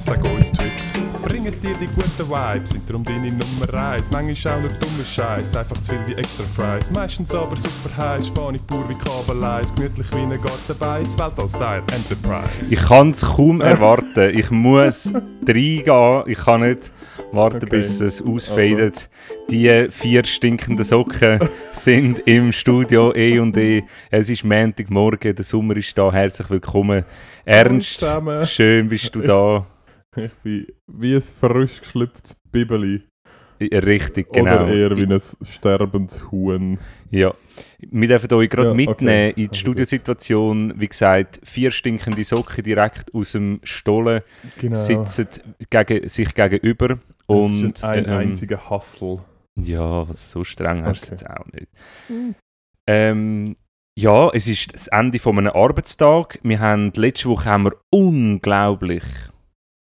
Sag uns Tricks, bringen dir die guten Vibes, sind darum deine Nummer eins. Manchmal auch nur dummer Scheiß, einfach zu viel wie extra Fries. Meistens aber super heiß, Spanisch pur wie Kabeleis, gemütlich wie ein Gartenbeiz, Weltall-Style Enterprise. Ich kann es kaum erwarten. Ich muss reingehen. Ich kann nicht warten, Okay. bis es ausfadet. Die vier stinkenden Socken sind im Studio E und E. Es ist Montagmorgen, der Sommer ist da. Herzlich willkommen. Ernst, zusammen. schön bist du da. Ich bin wie ein frisch geschlüpftes Bibeli. Richtig, genau. Oder eher wie ein sterbendes Huhn. Ja. Wir dürfen euch gerade Ja, mitnehmen okay. in die Studiosituation. Wie gesagt, vier stinkende Socken direkt aus dem Stollen Genau. sitzen gegen, sich gegenüber. Und, Und ein ähm, einziger Hustle. Ja, was so streng hast du Okay. jetzt auch nicht. Ähm, ja, es ist das Ende von einem Arbeitstag. Wir haben letzte Woche haben wir unglaublich,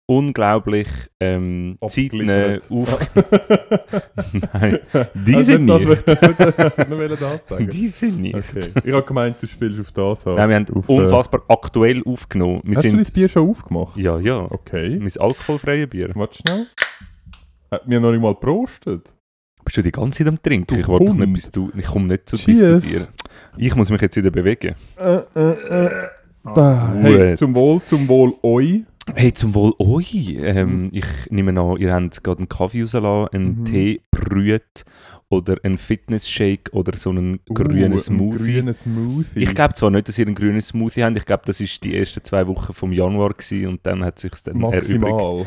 unglaublich ähm, zeitnah auf. Nein, die Also sind nicht. Das, das, wollte das sagen. Die sind nicht. Okay. Ich habe gemeint, du spielst auf das an. Nein, wir haben auf, äh, unfassbar aktuell aufgenommen. Wir Hast du sind das Bier schon aufgemacht? Ja, ja. Okay. Mein alkoholfreies Bier. Warte schnell. Äh, Wir haben noch nicht mal geprostet. Bist du die ganze Zeit am Trinken? Du ich warte nicht, bis du. Ich komme nicht zu, bis zu dir. Ich muss mich jetzt wieder bewegen. Äh, äh, äh. Da. Hey, zum Wohl, zum Wohl euch. Hey, zum Wohl euch. Ähm, Ich nehme an, ihr habt gerade einen Kaffee rausgelassen, einen Mhm. Tee brüht oder einen Fitness-Shake oder so einen grünen Uh, Smoothie. Ein grünen Smoothie. Ich glaube zwar nicht, dass ihr einen grünen Smoothie habt. Ich glaube, das war die ersten zwei Wochen vom Januar gewesen und dann hat sich dann erübrigt. Maximal.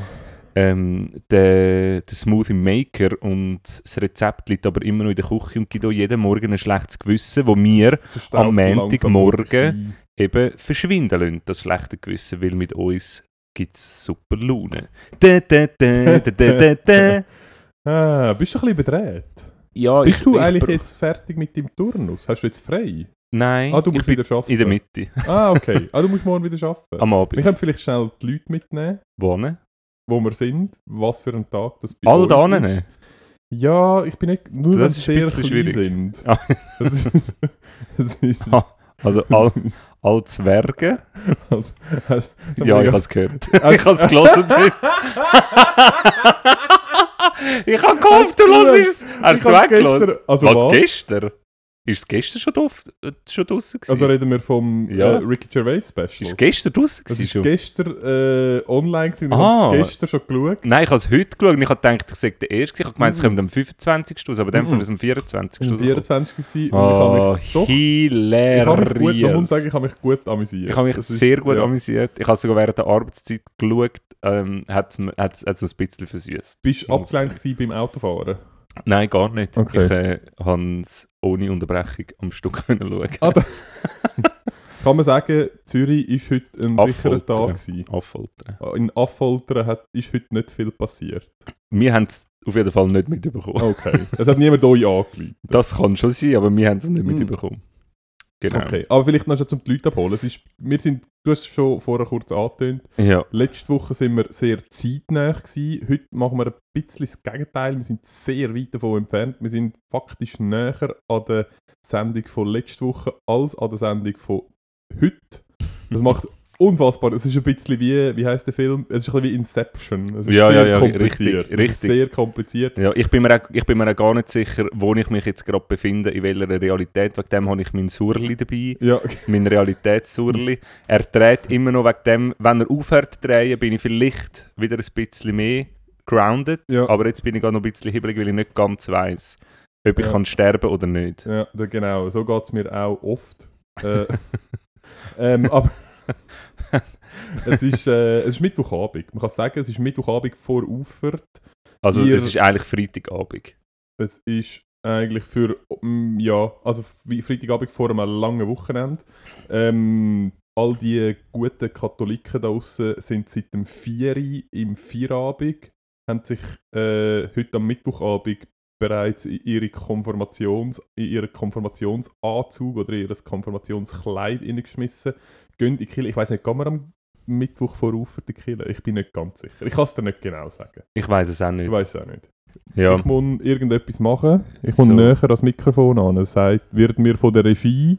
Ähm, der, der Smoothie Maker und das Rezept liegt aber immer noch in der Küche und gibt auch jeden Morgen ein schlechtes Gewissen, wo wir am Montagmorgen eben verschwinden lassen, das schlechte Gewissen, weil mit uns gibt es super Laune. Da, da, da. Ah, bist du ein bisschen bedreht? Ja, Bist ich, du ich, eigentlich bra- jetzt fertig mit deinem Turnus? Hast du jetzt frei? Nein, Ah, du musst wieder arbeiten. in der Mitte, Ah, okay. Ah, du musst morgen wieder arbeiten. am Wir Abend. können vielleicht schnell die Leute mitnehmen, Wohnen. wo wir sind, was für ein Tag das bei All uns da ist. Ja, ich bin nicht, nur Das wenn ist sie sehr klein schwierig. sind. Ah. Das ist, das ist, Ah, Also all, all Zwerge? also, hast, Ja, ich habe es gehört. Ich habe es gelesen ich habe gehofft, du hörst es. Hast du es weggelassen? Also was, was? gestern? Ist es gestern schon, drauf, äh, schon draussen gewesen? Also reden wir vom Ja. äh, Ricky Gervais Special. ist es gestern das gewesen ist schon? gestern äh, online gewesen. Ah. es gestern schon geschaut. Nein, ich habe es heute geschaut ich habe gedacht, ich sage der erste. Ich habe gemeint, es Mhm. kommt am 25. raus, aber dann Mhm. von am 24. Ich war rausgekommen. 24 gewesen Oh, ich habe mich muss hilarious. sagen, ich habe mich gut amüsiert. Ich habe mich sehr gut amüsiert. Ich habe sogar während der Arbeitszeit geschaut. Ähm, hat es ein bisschen versüßt. Bist du abgelenkt beim Autofahren? Nein, gar nicht. Okay. Ich äh, habe es ohne Unterbrechung am Stück können schauen. Ah, Kann man sagen, Zürich ist heute ein sicherer. Tag gewesen. Affoltern. In Affoltern hat, ist heute nicht viel passiert. Wir haben es auf jeden Fall nicht mitbekommen. Okay. es hat niemand euch angelegt. Das kann schon sein, aber wir haben es nicht Mhm. mitbekommen. Genau. Okay. Aber vielleicht noch schon zum die Leute abholen. Es ist, wir sind, du hast es schon vorher kurz angetönt, Ja. letzte Woche sind wir sehr zeitnah gewesen. Heute machen wir ein bisschen das Gegenteil. Wir sind sehr weit davon entfernt. Wir sind faktisch näher an der Sendung von letzter Woche als an der Sendung von heute. Das macht es unfassbar. Es ist ein bisschen wie, wie heißt der Film? Es ist ein bisschen wie Inception. Es ist Ja, sehr ja, ja, kompliziert. richtig, richtig. sehr kompliziert. Ja, ich bin, mir auch, ich bin mir auch gar nicht sicher, wo ich mich jetzt gerade befinde, in welcher Realität. Wegen dem habe ich mein Surli dabei, Ja, mein Realitätssurli. Er dreht immer noch wegen dem, wenn er aufhört zu drehen, bin ich vielleicht wieder ein bisschen mehr grounded, Ja. aber jetzt bin ich gerade noch ein bisschen hibbelig, weil ich nicht ganz weiss, ob ich Ja. kann sterben oder nicht. Ja, genau, so geht es mir auch oft. Äh, ähm, aber es ist, äh, es ist Mittwochabend. Man kann sagen, es ist Mittwochabend vor Ufert. Also Ihr- es ist eigentlich Freitagabend. Es ist eigentlich für, mm, ja, also wie Freitagabend vor einem langen Wochenende. Ähm, all die guten Katholiken da draussen sind seit dem 4 Uhr im Vierabend, haben sich äh, heute am Mittwochabend bereits in ihre Konformations, in ihren Konformationsanzug oder in ihr Konformationskleid hineingeschmissen. Gehen in die Kirche. Ich weiß nicht, kann man am Mittwoch vor Ufert in die Kirche? Ich bin nicht ganz sicher. Ich kann es dir nicht genau sagen. Ich weiß es auch Ich nicht. weiß es auch nicht. Ja. Ich muss irgendetwas machen. Ich muss So. näher ans Mikrofon an. Es sagt, wird mir von der Regie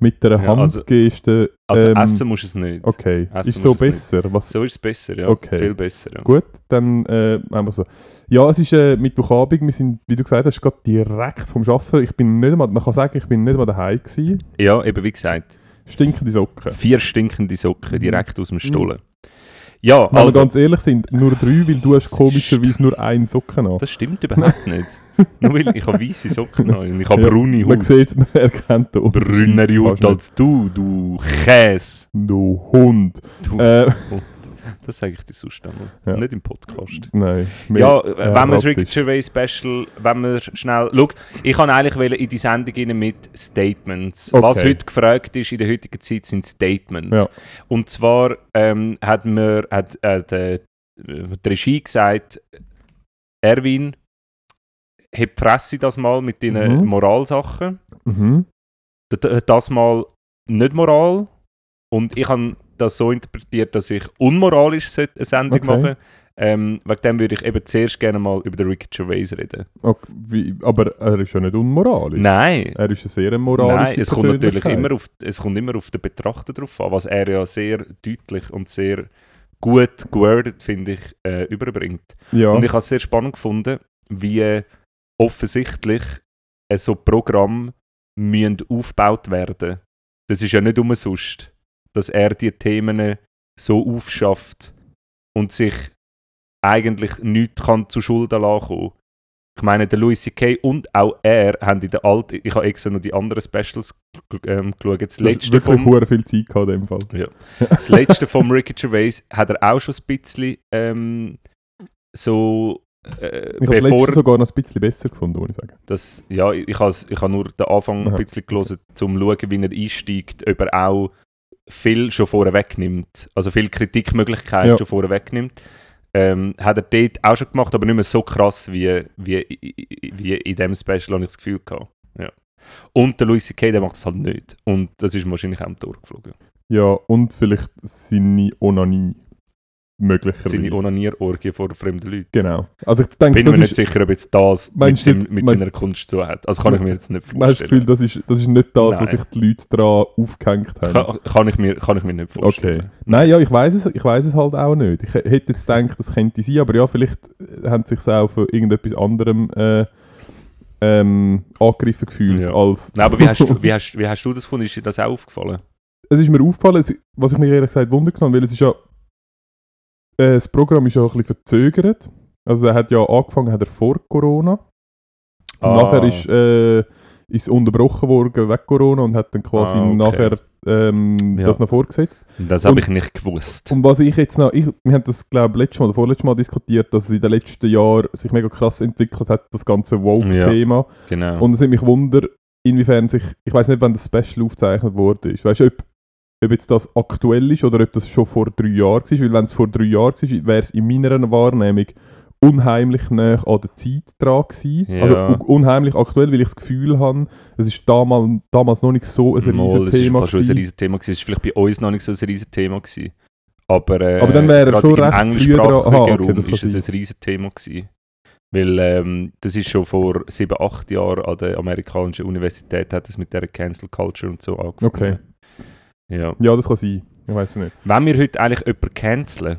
mit einer Ja, also- Handgeste. Also ähm, essen musst du es nicht. Okay, essen ist so besser. So ist es besser, ja. Okay. Viel besser, ja. Gut, dann äh, haben wir so. Ja, es ist äh, Mittwochabend. Wir sind, wie du gesagt hast, gerade direkt vom Arbeiten. Ich bin nicht mal, man kann sagen, ich bin nicht mal daheim gewesen. Ja, eben wie gesagt. Stinkende Socken. Vier stinkende Socken Mhm. direkt aus dem Stollen. Ja, Wenn wir also... ganz ehrlich sind, nur drei, weil du hast komischerweise nur einen Socken an. Das stimmt überhaupt nicht. Nur weil ich habe weiße Socken an und ich habe Ja, braune Man Haut. sieht man erkennt den Unterschied Brünere Haut als du, du Käse. Du Hund. Du, Äh, das sage ich dir sonst einmal. Ja. Nicht im Podcast. nein. Ja, äh, wenn wir das Ricky. Gervais Special, wenn wir schnell... Schau, ich kann eigentlich in die Sendung mit Statements. Okay. Was heute gefragt ist in der heutigen Zeit, sind Statements. Ja. Und zwar ähm, hat mir hat, äh, die Regie gesagt, Erwin, die Fresse das mal mit deinen Mhm. Moralsachen. Mhm. Das mal nicht Moral. Und ich habe das so interpretiert, dass ich unmoralisch eine Sendung Okay. machen ähm, Wegen dem würde ich eben zuerst gerne mal über den Ricky Gervais reden. Okay, wie, aber er ist ja nicht unmoralisch. Nein, Er ist eine sehr moralische Nein, es kommt natürlich immer auf, es kommt immer auf den Betrachter drauf an, was er ja sehr deutlich und sehr gut gewordet, finde ich, äh, überbringt. Ja, Und ich habe es sehr spannend gefunden, wie offensichtlich so Programme müssen aufgebaut werden. Das ist ja nicht umsonst, dass er die Themen so aufschafft und sich eigentlich nichts kann zu Schulden lassen. Ich meine, der Louis C.K. und auch er haben in der alten, ich habe extra noch die anderen Specials ähm, geschaut, das das letzte wirklich vom, viel Zeit gehabt in dem Fall. das letzte vom Ricky Gervais hat er auch schon ein bisschen ähm, so äh, Ich habe bevor letzte sogar noch ein bisschen besser gefunden, muss ich sagen. das, ja, ich, ich habe ich habe nur den Anfang Aha. ein bisschen gelesen, um zu schauen, wie er einsteigt, ob er auch viel schon vorher wegnimmt, also viel Kritikmöglichkeiten Ja. schon vorher wegnimmt. Ähm, hat er dort auch schon gemacht, aber nicht mehr so krass wie, wie, wie in dem Special, habe ich das Gefühl gehabt. Ja. Und der Louis C.K., der macht das halt nicht. Und das ist wahrscheinlich auch am Tor geflogen. Ja, und vielleicht seine Onanie. Möglicherweise. Seine Onanierorgie vor fremden Leuten. Genau. Also ich denke, Bin mir nicht ist, sicher, ob jetzt das mit, Meinst du, seinem, mit mein- seiner Kunst zu hat. Also kann ich mir jetzt nicht man hat das Gefühl, vorstellen. das ist, das ist nicht das, was Nein. sich die Leute daran aufgehängt haben. Kann, kann, ich mir, kann ich mir nicht vorstellen. Okay. Nein, ja, ich weiß es, ich weiß es halt auch nicht. Ich hätte jetzt gedacht, das könnte sein, aber ja, vielleicht haben sie sich auch für irgendetwas anderem äh, ähm, angegriffen gefühlt Ja. als. Nein, aber wie hast, du, wie, hast, wie hast du das gefunden? Ist dir das auch aufgefallen? es ist mir aufgefallen, was ich mich ehrlich gesagt wundern genommen, weil es ist ja äh, das Programm ist ja auch ein bisschen verzögert. Also er hat ja angefangen, hat er vor Corona. Und Ah. nachher ist, äh, ist unterbrochen worden wegen Corona und hat dann quasi Ah, okay. nachher ähm, Ja. das noch vorgesetzt. Das habe ich nicht gewusst. Und was ich jetzt noch, ich, wir haben das glaube ich letztes Mal oder vorletztes Mal diskutiert, dass es in den letzten Jahren sich mega krass entwickelt hat, das ganze Woke-Thema. Genau. Und es hat mich wunder, inwiefern sich, ich weiß nicht, wann das Special aufgezeichnet wurde. Weißt du, ob, ob jetzt das aktuell ist oder ob das schon vor drei Jahren war. Weil wenn es vor drei Jahren war, wäre es in meiner Wahrnehmung unheimlich nah an der Zeit dran gewesen. Ja. Also un- unheimlich aktuell, weil ich das Gefühl habe, es ist damals, damals noch nicht so ein Mal, riesen es Thema fast schon ein riesen Thema gewesen. Es ist vielleicht bei uns noch nicht so ein riesen Thema gewesen. Aber, äh, Aber dann wäre schon im recht englischsprachigen. Aha, okay, Raum ist es ein riesen Thema gewesen. Weil ähm, das ist schon vor sieben, acht Jahren an der amerikanischen Universität hat es mit der Cancel Culture und so angefangen. Okay. Ja. Ja, das kann sein. Ich weiß es nicht. Wenn wir heute eigentlich jemanden canceln,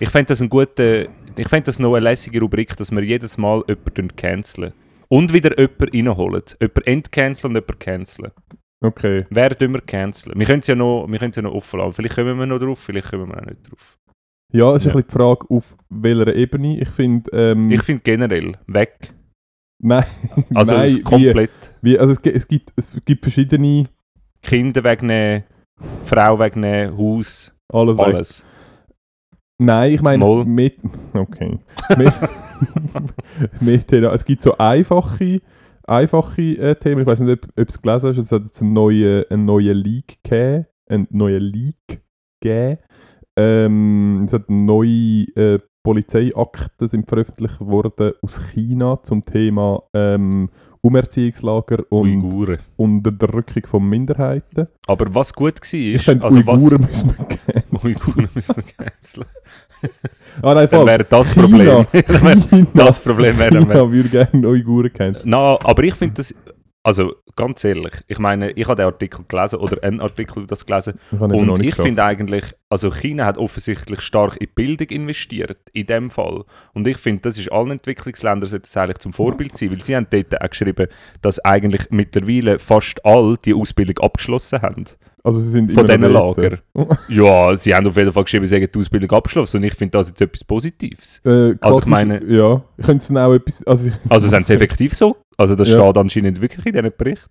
ich fände das ein guter, ich fände das noch eine lässige Rubrik, dass wir jedes Mal jemanden canceln. Und wieder jemanden reinholen. Jemanden entcanceln und jemanden canceln. Okay. Wer tun wir canceln? Wir können es ja noch, wir ja noch offen lassen. Vielleicht kommen wir noch drauf, vielleicht kommen wir auch nicht drauf. Ja, es ist Ja. ein bisschen die Frage, auf welcher Ebene. Ich finde, ähm, Ich finde generell, weg. nein, Also nein, es wie, komplett. wie, also es, gibt- es, gibt, es gibt verschiedene, Kinder wegnehmen, Frau wegnehmen, Haus, alles, alles. Nein, ich meine, Moll. mit, okay. mit, es gibt so einfache, einfache äh, Themen. Ich weiß nicht, ob, ob du es gelesen hast. Es hat jetzt einen neuen, einen neuen Leak gegeben. Einen neuen Leak gegeben. Ähm, es hat neue äh, Polizeiakten sind veröffentlicht worden aus China zum Thema ähm, Umerziehungslager und Uiguren. Unterdrückung von Minderheiten. Aber was gut war, ist, finde, also was... Uiguren müssen wir gerne. Uiguren müssen wir canceln. Ah nein, Dann falsch. wäre das. Problem. Dann China. das Problem wäre, China würde gerne Uiguren kennen. Na, aber ich finde das, also ganz ehrlich, ich meine, ich habe den Artikel gelesen oder einen Artikel das gelesen Ich und ich finde eigentlich, also China hat offensichtlich stark in Bildung investiert, in dem Fall. Und ich finde, das ist allen Entwicklungsländern sollte das eigentlich zum Vorbild sein, weil sie haben dort auch geschrieben, dass eigentlich mittlerweile fast alle die Ausbildung abgeschlossen haben. Also sie sind Von diesen Lager. Ja, sie haben auf jeden Fall geschrieben, sie haben die Ausbildung abgeschlossen und ich finde das jetzt etwas Positives. Äh, Also ich meine- Ja, es dann auch etwas... Also, Also sind sie effektiv so? Also das Ja. steht anscheinend wirklich in diesem Bericht.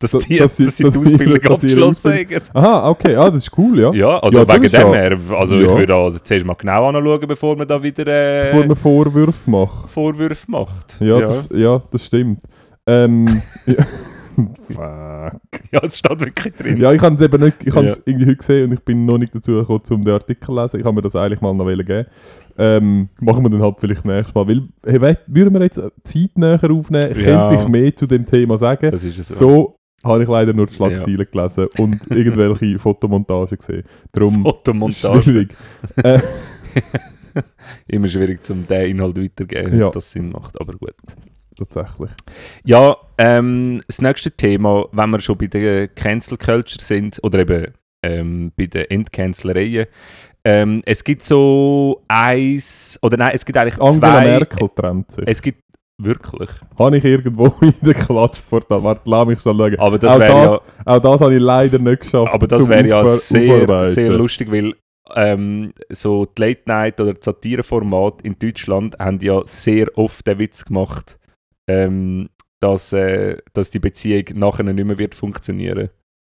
Dass, die, dass dass, sie- sie die dass sie- Ausbildung dass sie abgeschlossen haben. Aha, okay, ah, das ist cool, ja. Ja, also Ja, wegen dem ja- her. Also Ja. ich würde also zuerst mal genau anschauen, bevor man da wieder äh, Bevor man Vorwürfe macht. Vorwürfe macht. Ja, Das, ja das stimmt. Ähm, ja. Fuck. ja, es steht wirklich drin. Ja, ich habe es eben nicht, ich habe es Ja. irgendwie heute gesehen und ich bin noch nicht dazu gekommen, um den Artikel zu lesen. Ich habe mir das eigentlich mal noch geben. Ähm, machen wir dann halt vielleicht nächstes Mal. Weil, hey, würden wir jetzt Zeit näher aufnehmen, Ja. könnte ich mehr zu dem Thema sagen. Das ist es. So habe ich leider nur die Schlagzeilen gelesen und irgendwelche Fotomontagen gesehen. Darum Fotomontage. schwierig. Äh, Immer schwierig, um den Inhalt weiterzugeben, Ja. das Sinn macht, aber gut. Tatsächlich. Ja, ähm, das nächste Thema, wenn wir schon bei der Cancel Culture sind, oder eben ähm, bei den Endcancelereien, ähm, es gibt so eins, oder nein, es gibt eigentlich Angela zwei. Merkel trennt sich. Es gibt wirklich. Habe ich irgendwo in der Klatschportal. Warte, lass mich schon schauen. Aber das Auch das ja, Auch das habe ich leider nicht geschafft. aber das wäre ja sehr, sehr lustig, weil ähm, so die Late Night oder die Satireformat in Deutschland haben ja sehr oft den Witz gemacht, ähm, dass, äh, dass die Beziehung nachher nicht mehr wird funktionieren.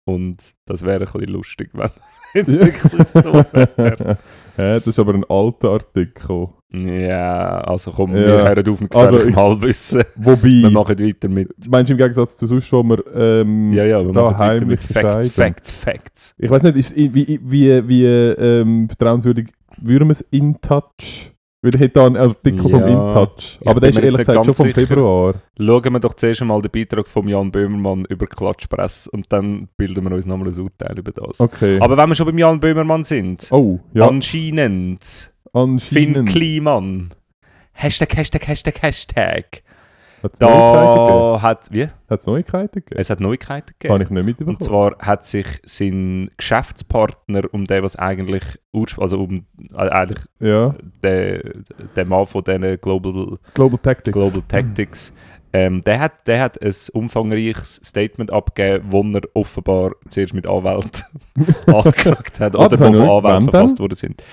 Und das wäre ein bisschen lustig, wenn es wirklich so wäre. ja, das ist aber ein alter Artikel. Ja, also komm, Ja. wir hören auf mit Also ich- Halbwissen. Wir Wobei, machen weiter mit. meinst du im Gegensatz zu sonst, wo wir ähm, Ja, ja, wir da machen heimlich mit Facts. Facts, Facts. Ich weiß nicht, ist, wie, wie, wie ähm, vertrauenswürdig würden wir es in Touch? Weil ich hätte da einen Artikel vom Ja, InTouch. ich Aber der ist ehrlich gesagt schon vom. Februar. Schauen wir doch zuerst einmal den Beitrag von Jan Böhmermann über Klatschpresse und dann bilden wir uns nochmal ein Urteil über das. Okay. Aber wenn wir schon beim Jan Böhmermann sind, oh, ja, anscheinend Finn anscheinend. Kliman. Hashtag, Hashtag, Hashtag, Hashtag. Hat es Neuigkeiten gegeben? Da hat, wie? Hat es Neuigkeiten gegeben? Es hat Neuigkeiten gegeben. ich nicht mitbekommen. Und zwar hat sich sein Geschäftspartner, um den, was eigentlich, also um äh, eigentlich ja, der, der Mann von diesen Global Global Tactics. Global Tactics. Ähm, der, hat, der hat ein umfangreiches Statement abgegeben, wo er offenbar zuerst mit Anwälten angeklagt hat oder das wo ich von. Anwälten Wann verfasst worden sind.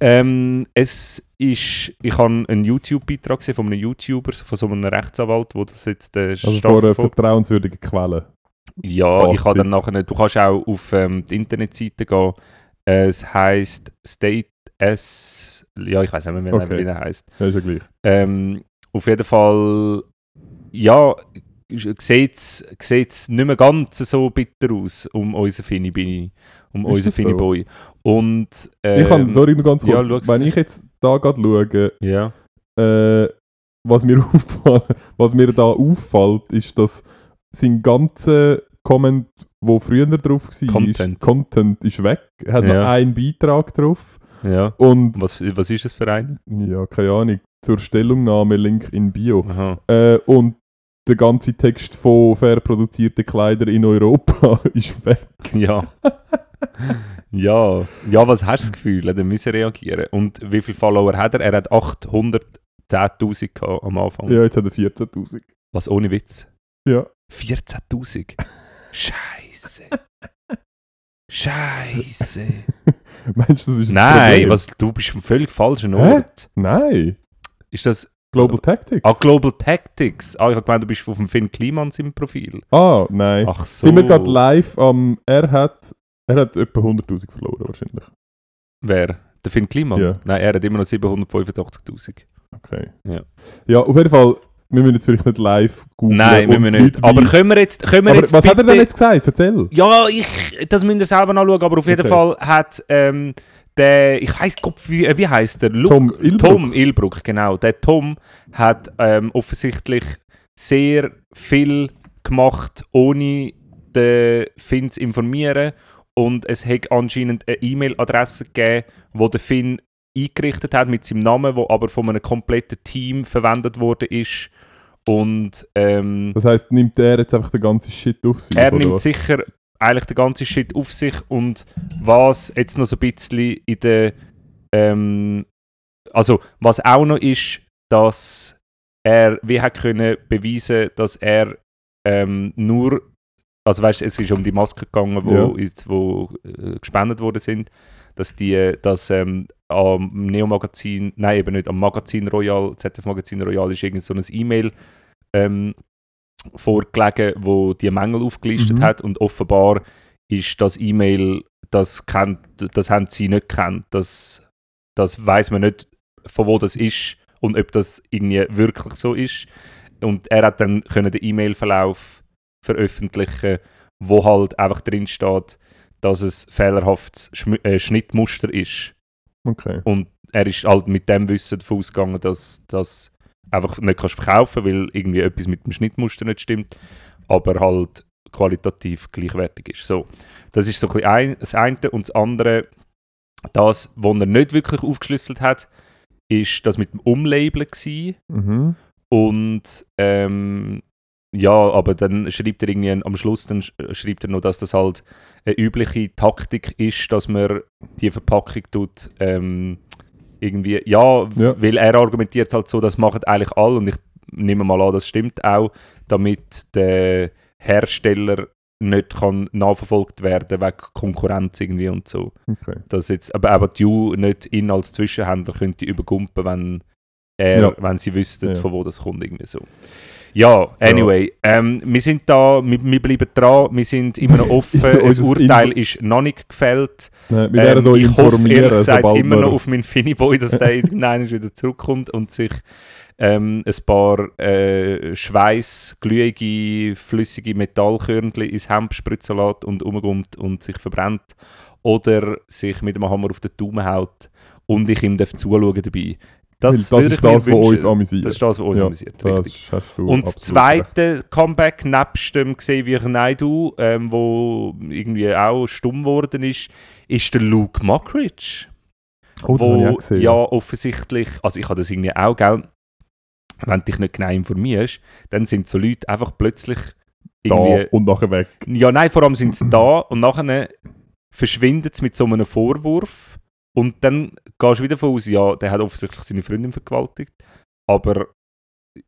Ähm, es ist, ich habe einen YouTube-Beitrag gesehen von einem YouTuber, von so einem Rechtsanwalt, wo das jetzt äh, Also vor einer vertrauenswürdigen Quelle. Ja, ich Fazit. habe dann nachher, du kannst auch auf ähm, die Internetseite gehen. Äh, es heisst State S, ja, ich weiß nicht mehr, Okay. wie er heißt. Ja, ist ja gleich. Ähm, auf jeden Fall, ja, sieht es nicht mehr ganz so bitter aus um unseren Finny Bini, um Ist unseren Finny so? Boy. Und, ähm, ich kann, sorry, nur ganz ja, kurz. schau's. wenn ich jetzt da gerade schaue, Ja, äh, was, mir was mir da auffällt, ist, dass sein ganzer Comment, wo früher drauf war, Content. Ist, Content ist weg. Er hat noch Ja. einen Beitrag drauf. ja. Und, Was, was ist das für ein? ja, keine Ahnung, zur Stellungnahme, Link in Bio. Äh, und der ganze Text von fair produzierte Kleider in Europa ist weg. Ja. ja. Ja, was hast du das Gefühl? Er müssen reagieren. Und wie viele Follower hat er? Er hat 810.000 gehabt am Anfang. Ja, jetzt hat er 14'000. Was ohne Witz? Ja. 14.000. Scheiße. Scheiße. Meinst du, das ist das Nein, Problem? was, du bist am völlig falschen Hä? Ort. Nein. Ist das Global Tactics? Ah, Global Tactics. Ah, ich habe gemeint, du bist auf dem Finn Klimans im Profil. Ah, nein. Ach so. Sind wir gerade live am... Er hat... Er hat etwa 100'000 verloren wahrscheinlich. Wer? Der Finn Kliman? Ja. Nein, er hat immer noch 785'000. Okay. Ja. Ja, auf jeden Fall, wir müssen jetzt vielleicht nicht live googeln. Nein, müssen wir nicht. Aber können wir jetzt, können wir Aber jetzt was hat er bitte- denn jetzt gesagt? Erzähl. Ja, ich, das müsst ihr selber nachschauen, aber auf jeden Okay. Fall hat ähm, der, ich weiß wie, äh, wie heißt der? Lu- Tom Ilbruck. Tom Ilbruck, genau. Der Tom hat ähm, offensichtlich sehr viel gemacht, ohne den Finn zu informieren. Und es hat anscheinend eine E-Mail-Adresse gegeben, wo der Finn eingerichtet hat mit seinem Namen, wo aber von einem kompletten Team verwendet worden ist. Und ähm, Das heisst, nimmt er jetzt einfach den ganzen Shit auf sich? er nimmt was? sicher eigentlich den ganzen Shit auf sich und was jetzt noch so ein bisschen in der ähm, also was auch noch ist, dass er wie hat können beweisen, dass er ähm, nur also weißt, es ist um die Masken gegangen, wo, Ja. wo äh, gespendet worden sind, dass die dass ähm, am Neo Magazin, nein eben nicht am Magazin Royal, ZDF Magazin Royal ist irgend so ein E-Mail ähm, vorgelegen, wo die Mängel aufgelistet Mhm. hat und offenbar ist das E-Mail, das kennt, das haben sie nicht kennt, das, das weiß man nicht, von wo das ist und ob das irgendwie wirklich so ist. Und er hat dann können den E-Mail-Verlauf veröffentlichen, wo halt einfach drin steht, dass es fehlerhaftes Schmi- äh, Schnittmuster ist. Okay. Und er ist halt mit dem Wissen davon ausgegangen, dass das einfach nicht kannst verkaufen, weil irgendwie etwas mit dem Schnittmuster nicht stimmt, aber halt qualitativ gleichwertig ist. So, das ist so ein ein, das eine und das andere, das, was er nicht wirklich aufgeschlüsselt hat, ist das mit dem Umlabeln gewesen. Mhm. Und ähm, ja, aber dann schreibt er irgendwie am Schluss dann sch- schreibt er noch, dass das halt eine übliche Taktik ist, dass man die Verpackung tut ähm, irgendwie, ja, Ja. weil er argumentiert halt so, das machen eigentlich alle und ich nehme mal an, das stimmt auch, damit der Hersteller nicht kann nachverfolgt werden wegen Konkurrenz irgendwie und so. Okay. Dass jetzt, aber aber die U nicht ihn als Zwischenhändler könnte übergumpen, wenn, er, Ja. wenn sie wüssten, Ja. von wo das kommt. Irgendwie so. Ja, anyway, Ähm, wir sind da, wir, wir bleiben dran, wir sind immer noch offen, das Urteil ist noch nicht gefällt. Nein, wir werden Ähm, euch ich hoffe informieren, gesagt sobald immer noch auf meinen Finiboy, dass der irgendwann wieder zurückkommt und sich ähm, ein paar äh, Schweiß, glühige, flüssige Metallkörnchen ins Hemd spritzen lässt und umkommt und sich verbrennt. Oder sich mit dem Hammer auf den Daumen haut und ich ihm darf zuschauen dabei. Das, das ist das, was uns amüsiert. Das ist das, was uns Ja, amüsiert. Richtig. Und das absolut recht. zweite Comeback nebst dem Xavier Naidoo, ähm, wo irgendwie auch stumm geworden ist, ist der Luke Mockridge Oh, das habe ich auch wo gesehen. ja offensichtlich, also ich habe das irgendwie auch, gell, wenn du dich nicht genau informierst, dann sind so Leute einfach plötzlich da irgendwie, und nachher weg. ja nein, vor allem sind sie da und nachher verschwindet es mit so einem Vorwurf und dann gehst du wieder davon aus, ja, der hat offensichtlich seine Freundin vergewaltigt, aber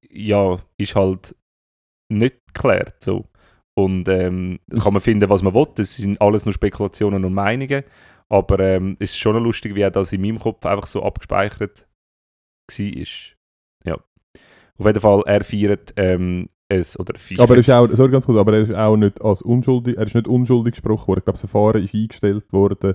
ja, ist halt nicht geklärt, so. Und ähm, kann man finden, was man will, das sind alles nur Spekulationen und Meinungen, aber ähm, es ist schon lustig, wie das in meinem Kopf einfach so abgespeichert war. Ja. Auf jeden Fall, er feiert ähm, es, oder feiert Aber er ist auch, sorry ganz kurz, aber er ist auch nicht als unschuldig, er ist nicht unschuldig gesprochen worden. Ich glaube, das Verfahren ist eingestellt worden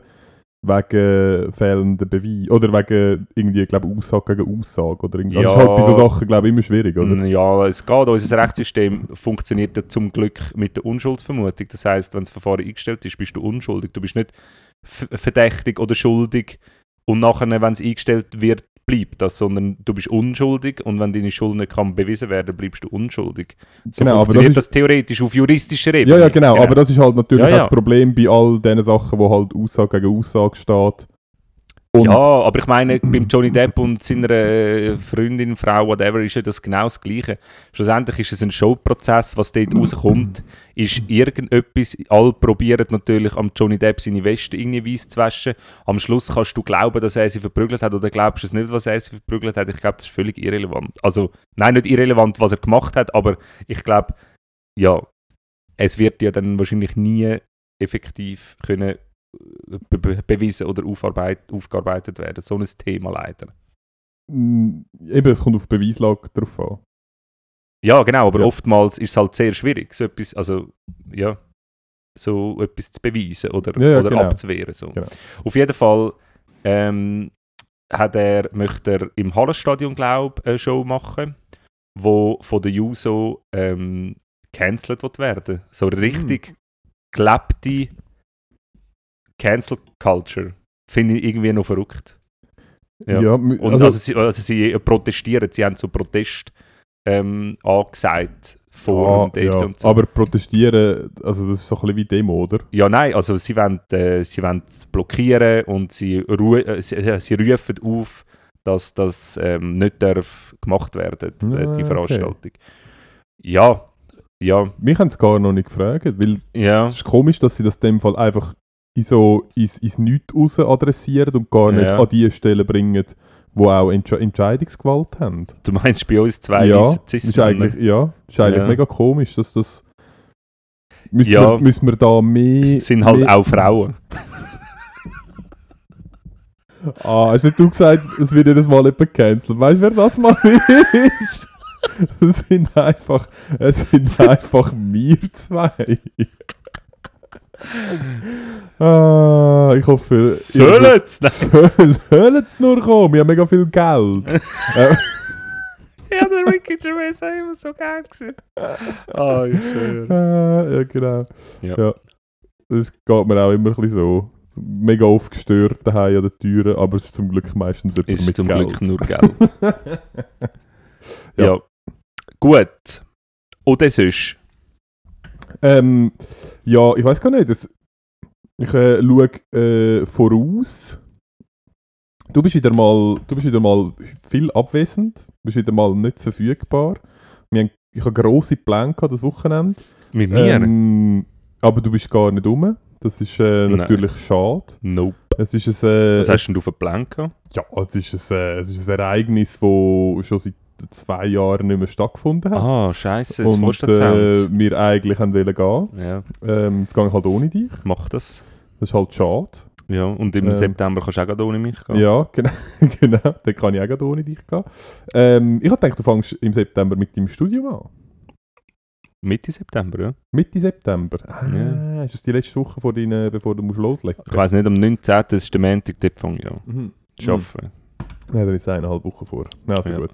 wegen fehlender Beweis oder wegen irgendwie, glaube Aussage gegen Aussage oder irgendwie. Das Ja. ist halt bei so Sachen, glaube immer schwierig, oder? Mm, Ja, es geht. Unser Rechtssystem funktioniert ja zum Glück mit der Unschuldsvermutung. Das heißt, wenn das Verfahren eingestellt ist, bist du unschuldig. Du bist nicht verdächtig oder schuldig und nachher, wenn es eingestellt wird, bleibt das, sondern du bist unschuldig und wenn deine Schuld nicht kann bewiesen werden, bleibst du unschuldig. So Genau, aber das das, theoretisch auf juristischer Ebene. Ja, ja, genau, aber das ist halt natürlich Ja, ja. das Problem bei all diesen Sachen, wo halt Aussage gegen Aussage steht. Und ja, aber ich meine, beim Johnny Depp und seiner äh, Freundin, Frau, whatever, ist ja das genau das Gleiche. Schlussendlich ist es ein Showprozess, was dort rauskommt, ist irgendetwas, alle probieren natürlich am Johnny Depp seine Weste irgendwie weiss zu waschen. Am Schluss kannst du glauben, dass er sie verprügelt hat oder glaubst du es nicht, was er sie verprügelt hat. Ich glaube, das ist völlig irrelevant. Also, nein, nicht irrelevant, was er gemacht hat, aber ich glaube, ja, es wird ja dann wahrscheinlich nie effektiv können be be bewiesen oder aufgearbeitet werden. So ein Thema leider. Mm, Eben, es kommt auf Beweislage drauf an. Ja, genau, aber Ja. oftmals ist es halt sehr schwierig, so etwas, also, ja, so etwas zu beweisen oder, Ja, ja, oder genau. abzuwehren. So. Genau. Auf jeden Fall ähm, hat er, möchte er im Hallenstadion, glaube ich, eine Show machen, wo von der Juso ähm, cancelled wird werden. So Hm. richtig gelebte Cancel Culture. Finde ich irgendwie noch verrückt. Ja. Ja, Und also, sie, also sie protestieren, sie haben so Protest ähm, angesagt vor ah, ja. und so. Aber protestieren, also das ist so ein bisschen wie Demo, oder? ja, nein, also sie wollen, äh, sie wollen blockieren und sie, ru äh, sie, äh, sie rufen auf, dass das ähm, nicht darf gemacht werden, äh, Ah, die okay. Veranstaltung. Ja, ja, Mich haben sie gar noch nicht gefragt, weil ja, es ist komisch, dass sie das in dem Fall einfach in so ins, ins Nichts raus adressieren und gar nicht Ja. an die Stellen bringen, wo auch Entsche Entscheidungsgewalt haben. du meinst bei uns zwei ja, das ist Cis-Männer? eigentlich, ja, das ist eigentlich Ja. mega komisch, dass das... Müssen, Ja. wir, müssen wir da mehr... sind halt mehr, auch Frauen. Ah, hast nicht du gesagt, es wird jedes Mal jemand gecancelt? Weißt du, wer das mal ist? Es sind einfach, es sind einfach wir zwei. Ah, ich hoffe... Sollen's? Nein. Sollen sie nur kommen? Wir haben mega viel Geld. äh, Ja, der Ricky Gervais war immer so geil. gewesen. Ah, ich schwöre. Ah, ja, genau. Ja. Das geht mir auch immer ein bisschen so. Mega oft gestört daheim an den Türen, aber es ist zum Glück meistens jemand Ist mit zum Geld. Glück nur Geld. Ja. ja. Gut. Oder sonst? Ähm, ja, ich weiß gar nicht. Das, ich äh, schaue äh, voraus. Du bist, wieder mal, du bist wieder mal viel abwesend. Du bist wieder mal nicht verfügbar. Wir haben, ich habe grosse Pläne gehabt, das Wochenende. Mit mir? Ähm, aber du bist gar nicht rum. Das ist äh, Nein. natürlich schade. nope. Es ist ein, äh, Was hast denn du für Plan gehabt? ja, es ist ein, äh, es ist ein Ereignis, das schon seit zwei Jahren nicht mehr stattgefunden hat. Ah, scheiße, das Und äh, wir eigentlich haben wollen gehen. Ja, Ähm, jetzt gehe ich halt ohne dich. mach das. Das ist halt schade. Ja, und im Ähm. September kannst du auch ohne mich gehen. Ja, genau. genau. Dann kann ich auch ohne dich gehen. Ähm, ich habe gedacht, du fängst im September mit deinem Studium an. Mitte September, ja. Mitte September. Ah, Ja. Ist das die letzte Woche vor deine, bevor du musst loslegen Ich weiss nicht, am 19. das ist der Montag, dort fange ich an. Mhm. Arbeiten. Ja, dann ist es eineinhalb Wochen vor. Also Ja. gut.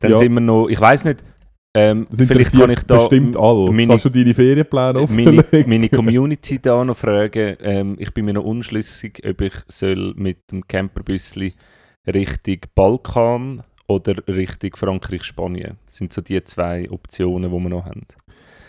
Dann Ja. sind wir noch, ich weiss nicht, ähm, vielleicht kann ich da bestimmt alle. meine- Kannst du deine Ferienpläne meine, offenlegen? meine Community da noch fragen. Ähm, ich bin mir noch unschlüssig, ob ich soll mit dem Camperbüssli Richtung Balkan oder Richtung Frankreich-Spanien. Das sind so die zwei Optionen, die wir noch haben.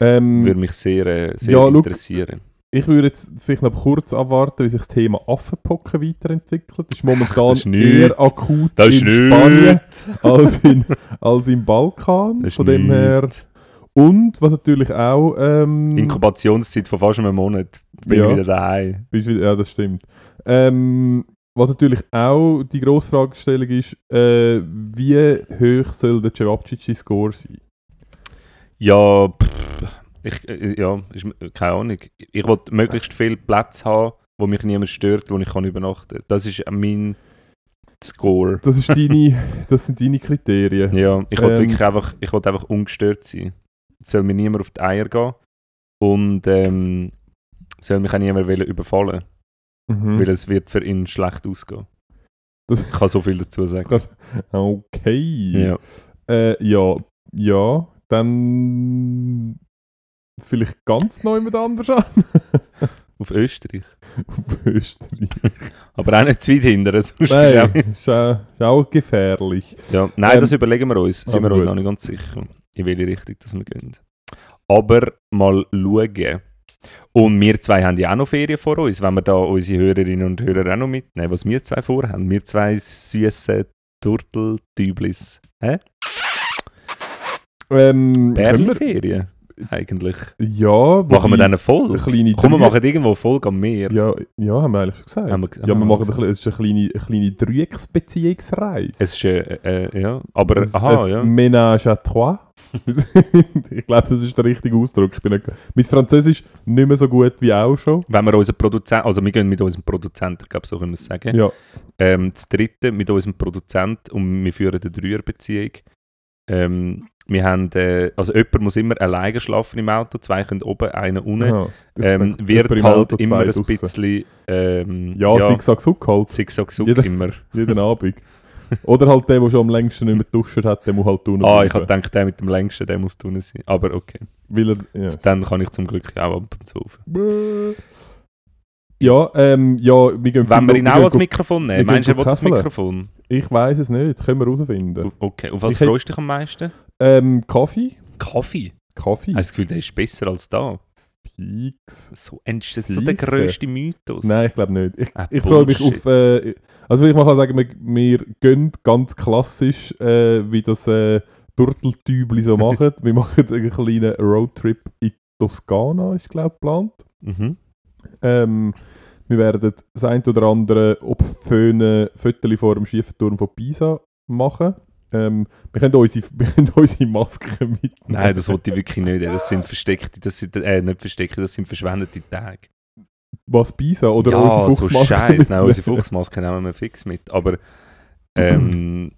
ähm, Würde mich sehr, äh, sehr Ja, interessieren. Ich würde jetzt vielleicht noch kurz abwarten, wie sich das Thema Affenpocken weiterentwickelt. Das ist momentan das ist eher akut Das ist in Spanien als, in, als im Balkan. Von dem her. Und was natürlich auch. Ähm, Inkubationszeit von fast einem Monat. Bin Ja. ich wieder daheim. bist wieder- ja, das stimmt. Ähm, was natürlich auch die grosse Fragestellung ist, äh, wie hoch soll der Cevapcici-Score sein? Ja, pff, ich, äh, ja, ist, m- keine Ahnung. Ich will möglichst viel Platz haben, wo mich niemand stört, wo ich kann übernachten kann. Das ist mein Score. Das, ist deine, das sind deine Kriterien. Ja, ich will Ähm. wirklich einfach, ich will einfach ungestört sein. Es soll mir niemand auf die Eier gehen und ähm, soll mich auch niemand überfallen, Mhm. weil es wird für ihn schlecht ausgehen. Das- ich kann so viel dazu sagen. Okay. Ja. Äh, ja, ja, dann vielleicht ganz neu mit anders an. Auf Österreich. Auf Österreich. Aber auch nicht zu weit hinten. sonst Nein, ist, auch- ist auch gefährlich. Ja, nein, Ähm, das überlegen wir uns. Sind also wir uns gut. noch nicht ganz sicher, in welche Richtung das wir gehen. Aber mal schauen. Und wir zwei haben ja auch noch Ferien vor uns, wenn wir da unsere Hörerinnen und Hörer auch noch mitnehmen, was wir zwei vorhaben. Wir zwei süße Turteltüblis. Hä? Ähm, können wir, Bärli-Ferien? Eigentlich. Ja, Machen wir dann eine Folge? eine kleine Komm, wir machen irgendwo eine Folge am Meer. Ja, ja, haben wir eigentlich schon gesagt. Haben wir- ja, wir wir machen gesagt. bisschen- es ist eine kleine, eine kleine Dreiecksbeziehungsreise. Es ist, äh, äh, ja, aber, ein, aha, ein ja. Ménage à trois. ich glaube, das ist der richtige Ausdruck. Ich bin nicht, mein Französisch nicht mehr so gut wie auch schon. Wenn wir unseren Produzenten, also wir gehen mit unserem Produzenten, ich glaube, so können wir es sagen, Ja, ähm, das dritte mit unserem Produzent und wir führen eine Dreierbeziehung. Ähm, wir haben, äh, also jemand muss immer alleine schlafen im Auto, zwei können oben, einer unten. Ich Ähm, wird im halt Auto, immer ein draussen. bisschen, ähm, Ja, ja. Zigzag Suck halt. Zigzag Suck Jeder- immer. Jeden Abend. Oder halt der, der schon am längsten nicht mehr geduscht hat, der muss halt tun. Ah, ich habe gedacht, der mit dem längsten, der muss tun sein. Aber okay. Weil er, ja. Dann kann ich zum Glück auch ab und zu auf. Ja, ähm, ja, wir gehen Wenn wir ihn auch als Mikrofon wir nehmen, meinst du, er will das. Mikrofon? Ich weiß es nicht, können wir herausfinden. Okay, auf was Ich freust du dich am meisten? Ähm, Kaffee? Kaffee. Kaffee? Hast du das Gefühl, der ist besser als da? Fix. So, das ist so der grösste Mythos. Nein, ich glaube nicht. Ich, Ah, ich freue mich auf. Äh, also, ich kann sagen, wir, wir gehen ganz klassisch, äh, wie das äh, Turteltübli so machen. wir machen einen kleinen Roadtrip in Toskana, ist glaube ich geplant. Mhm. Ähm, wir werden das ein oder andere Opföhne Fotos vor dem Schiefenturm von Pisa machen. Ähm, wir, können unsere, wir können unsere Masken mitnehmen. Nein, das wollte ich wirklich nicht. Das sind versteckte, das sind, äh, nicht versteckte, das sind verschwendete Tage. Was Pisa oder ja, unsere so Fuchsmasken? Scheiß. Nein, mitnehmen? unsere Fuchsmaske nehmen wir fix mit. Aber, ähm,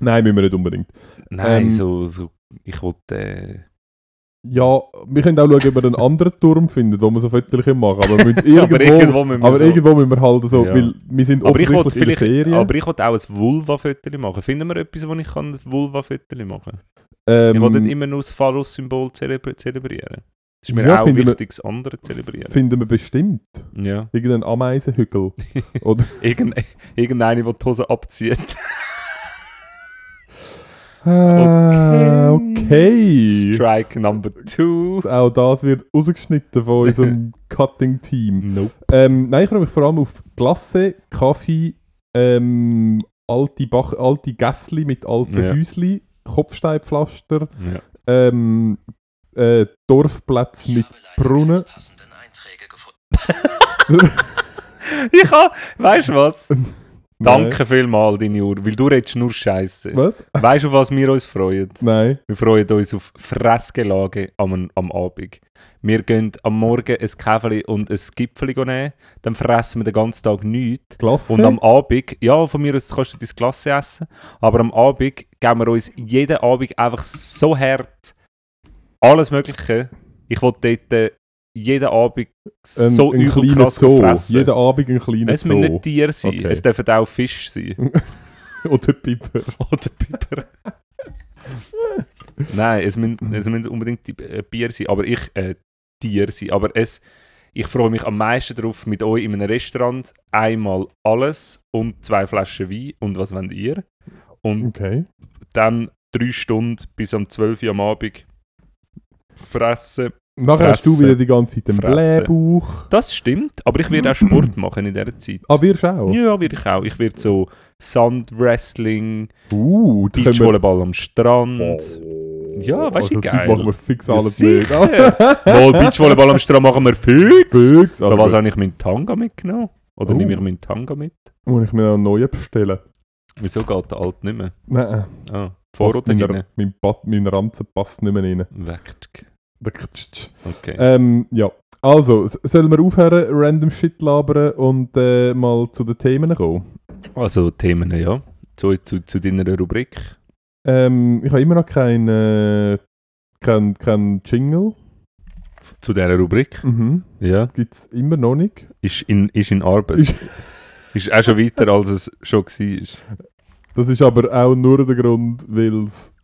Nein, müssen wir nicht unbedingt. nein, Ähm, so, so, ich wollte, äh, Ja, wir können auch schauen, ob wir einen anderen Turm finden, wo wir so Fotos machen Aber, irgendwo, aber irgendwo müssen wir aber so. irgendwo müssen wir halt so, Ja. weil wir sind aber ich wollte in der vielleicht, Ferien. aber ich wollte auch ein Vulva-Foto machen. Finden wir etwas, wo ich kann ein Vulva-Foto machen kann? ähm, Ich wollte nicht immer nur das Phallus-Symbol zelebri zelebrieren. Das ist mir Ja, auch finden wir- wichtig, das andere zelebrieren. finden wir bestimmt. Ja. Irgendeinen Ameisenhügel. Oder Irgend, irgendeine, die die Hose abzieht. Ah, okay. Strike number two. Auch das wird rausgeschnitten von unserem Cutting-Team. Nope. Ähm, nein, ich freue mich vor allem auf Glasse, Kaffee, ähm, alte, Bach alte Gässli mit alten Ja. Häusli, Kopfsteinpflaster, Ja. ähm, äh, Dorfplätze mit Brunnen. passenden Einträge gefunden. Ich habe, weißt du was? Danke vielmals, deine Uhr, weil du redest nur Scheiße. Was? Weißt du, was wir uns freuen? Nein. Wir freuen uns auf Fressgelage am, am Abend. Wir gehen am Morgen ein Käferli und ein Gipfeli nehmen, dann fressen wir den ganzen Tag nichts. Klasse. Und am Abend, ja, von mir aus kannst du dein Klasse essen, aber am Abend geben wir uns jeden Abend einfach so hart alles Mögliche. Ich will dort jeden Abend so ein übel kleiner krass Zoo. fressen. Jeden Abend ein kleiner es müssen nicht Tiere sein, Okay. es dürfen auch Fisch sein. Oder Piper. Oder Piper. Nein, es müssen, es müssen unbedingt die, äh, Bier sein, aber ich, äh, Tier sein. Aber es, ich freue mich am meisten darauf, mit euch in einem Restaurant einmal alles und zwei Flaschen Wein und was wollt ihr? Und Okay. dann drei Stunden bis um 12 Uhr am Abend fressen. Nachher hast du wieder die ganze Zeit Fressen. Blähbauch. Das stimmt, aber ich werde auch Sport machen in dieser Zeit. Ah, wirst du auch? Ja, werde ich auch. Ich werde so Sandwrestling, Uh. Beachvolleyball am Strand. Ja, weißt du, also, geil. machen wir fix alles sicher. Mal Beachvolleyball am Strand machen wir fix. Fix. Also, was habe ich meinen Tanga mitgenommen? Oder Oh. nehme ich meinen Tanga mit? Muss ich mir einen neuen bestellen? Wieso geht der alt nicht mehr? Nein. Ah, Passt vor oder mein, mein Ranzen passt nicht mehr rein. Weg. Okay. Ähm, ja. Also, sollen wir aufhören, random Shit labern und äh, mal zu den Themen kommen? Also Themen, ja. Zu, zu, zu deiner Rubrik. Ähm, ich habe immer noch keinen äh, kein, kein Jingle. Zu dieser Rubrik. Mhm. Ja. Gibt es immer noch nicht. Ist in, ist in Arbeit. Ist- Ist auch schon weiter, als es schon war. Das ist aber auch nur der Grund, weil es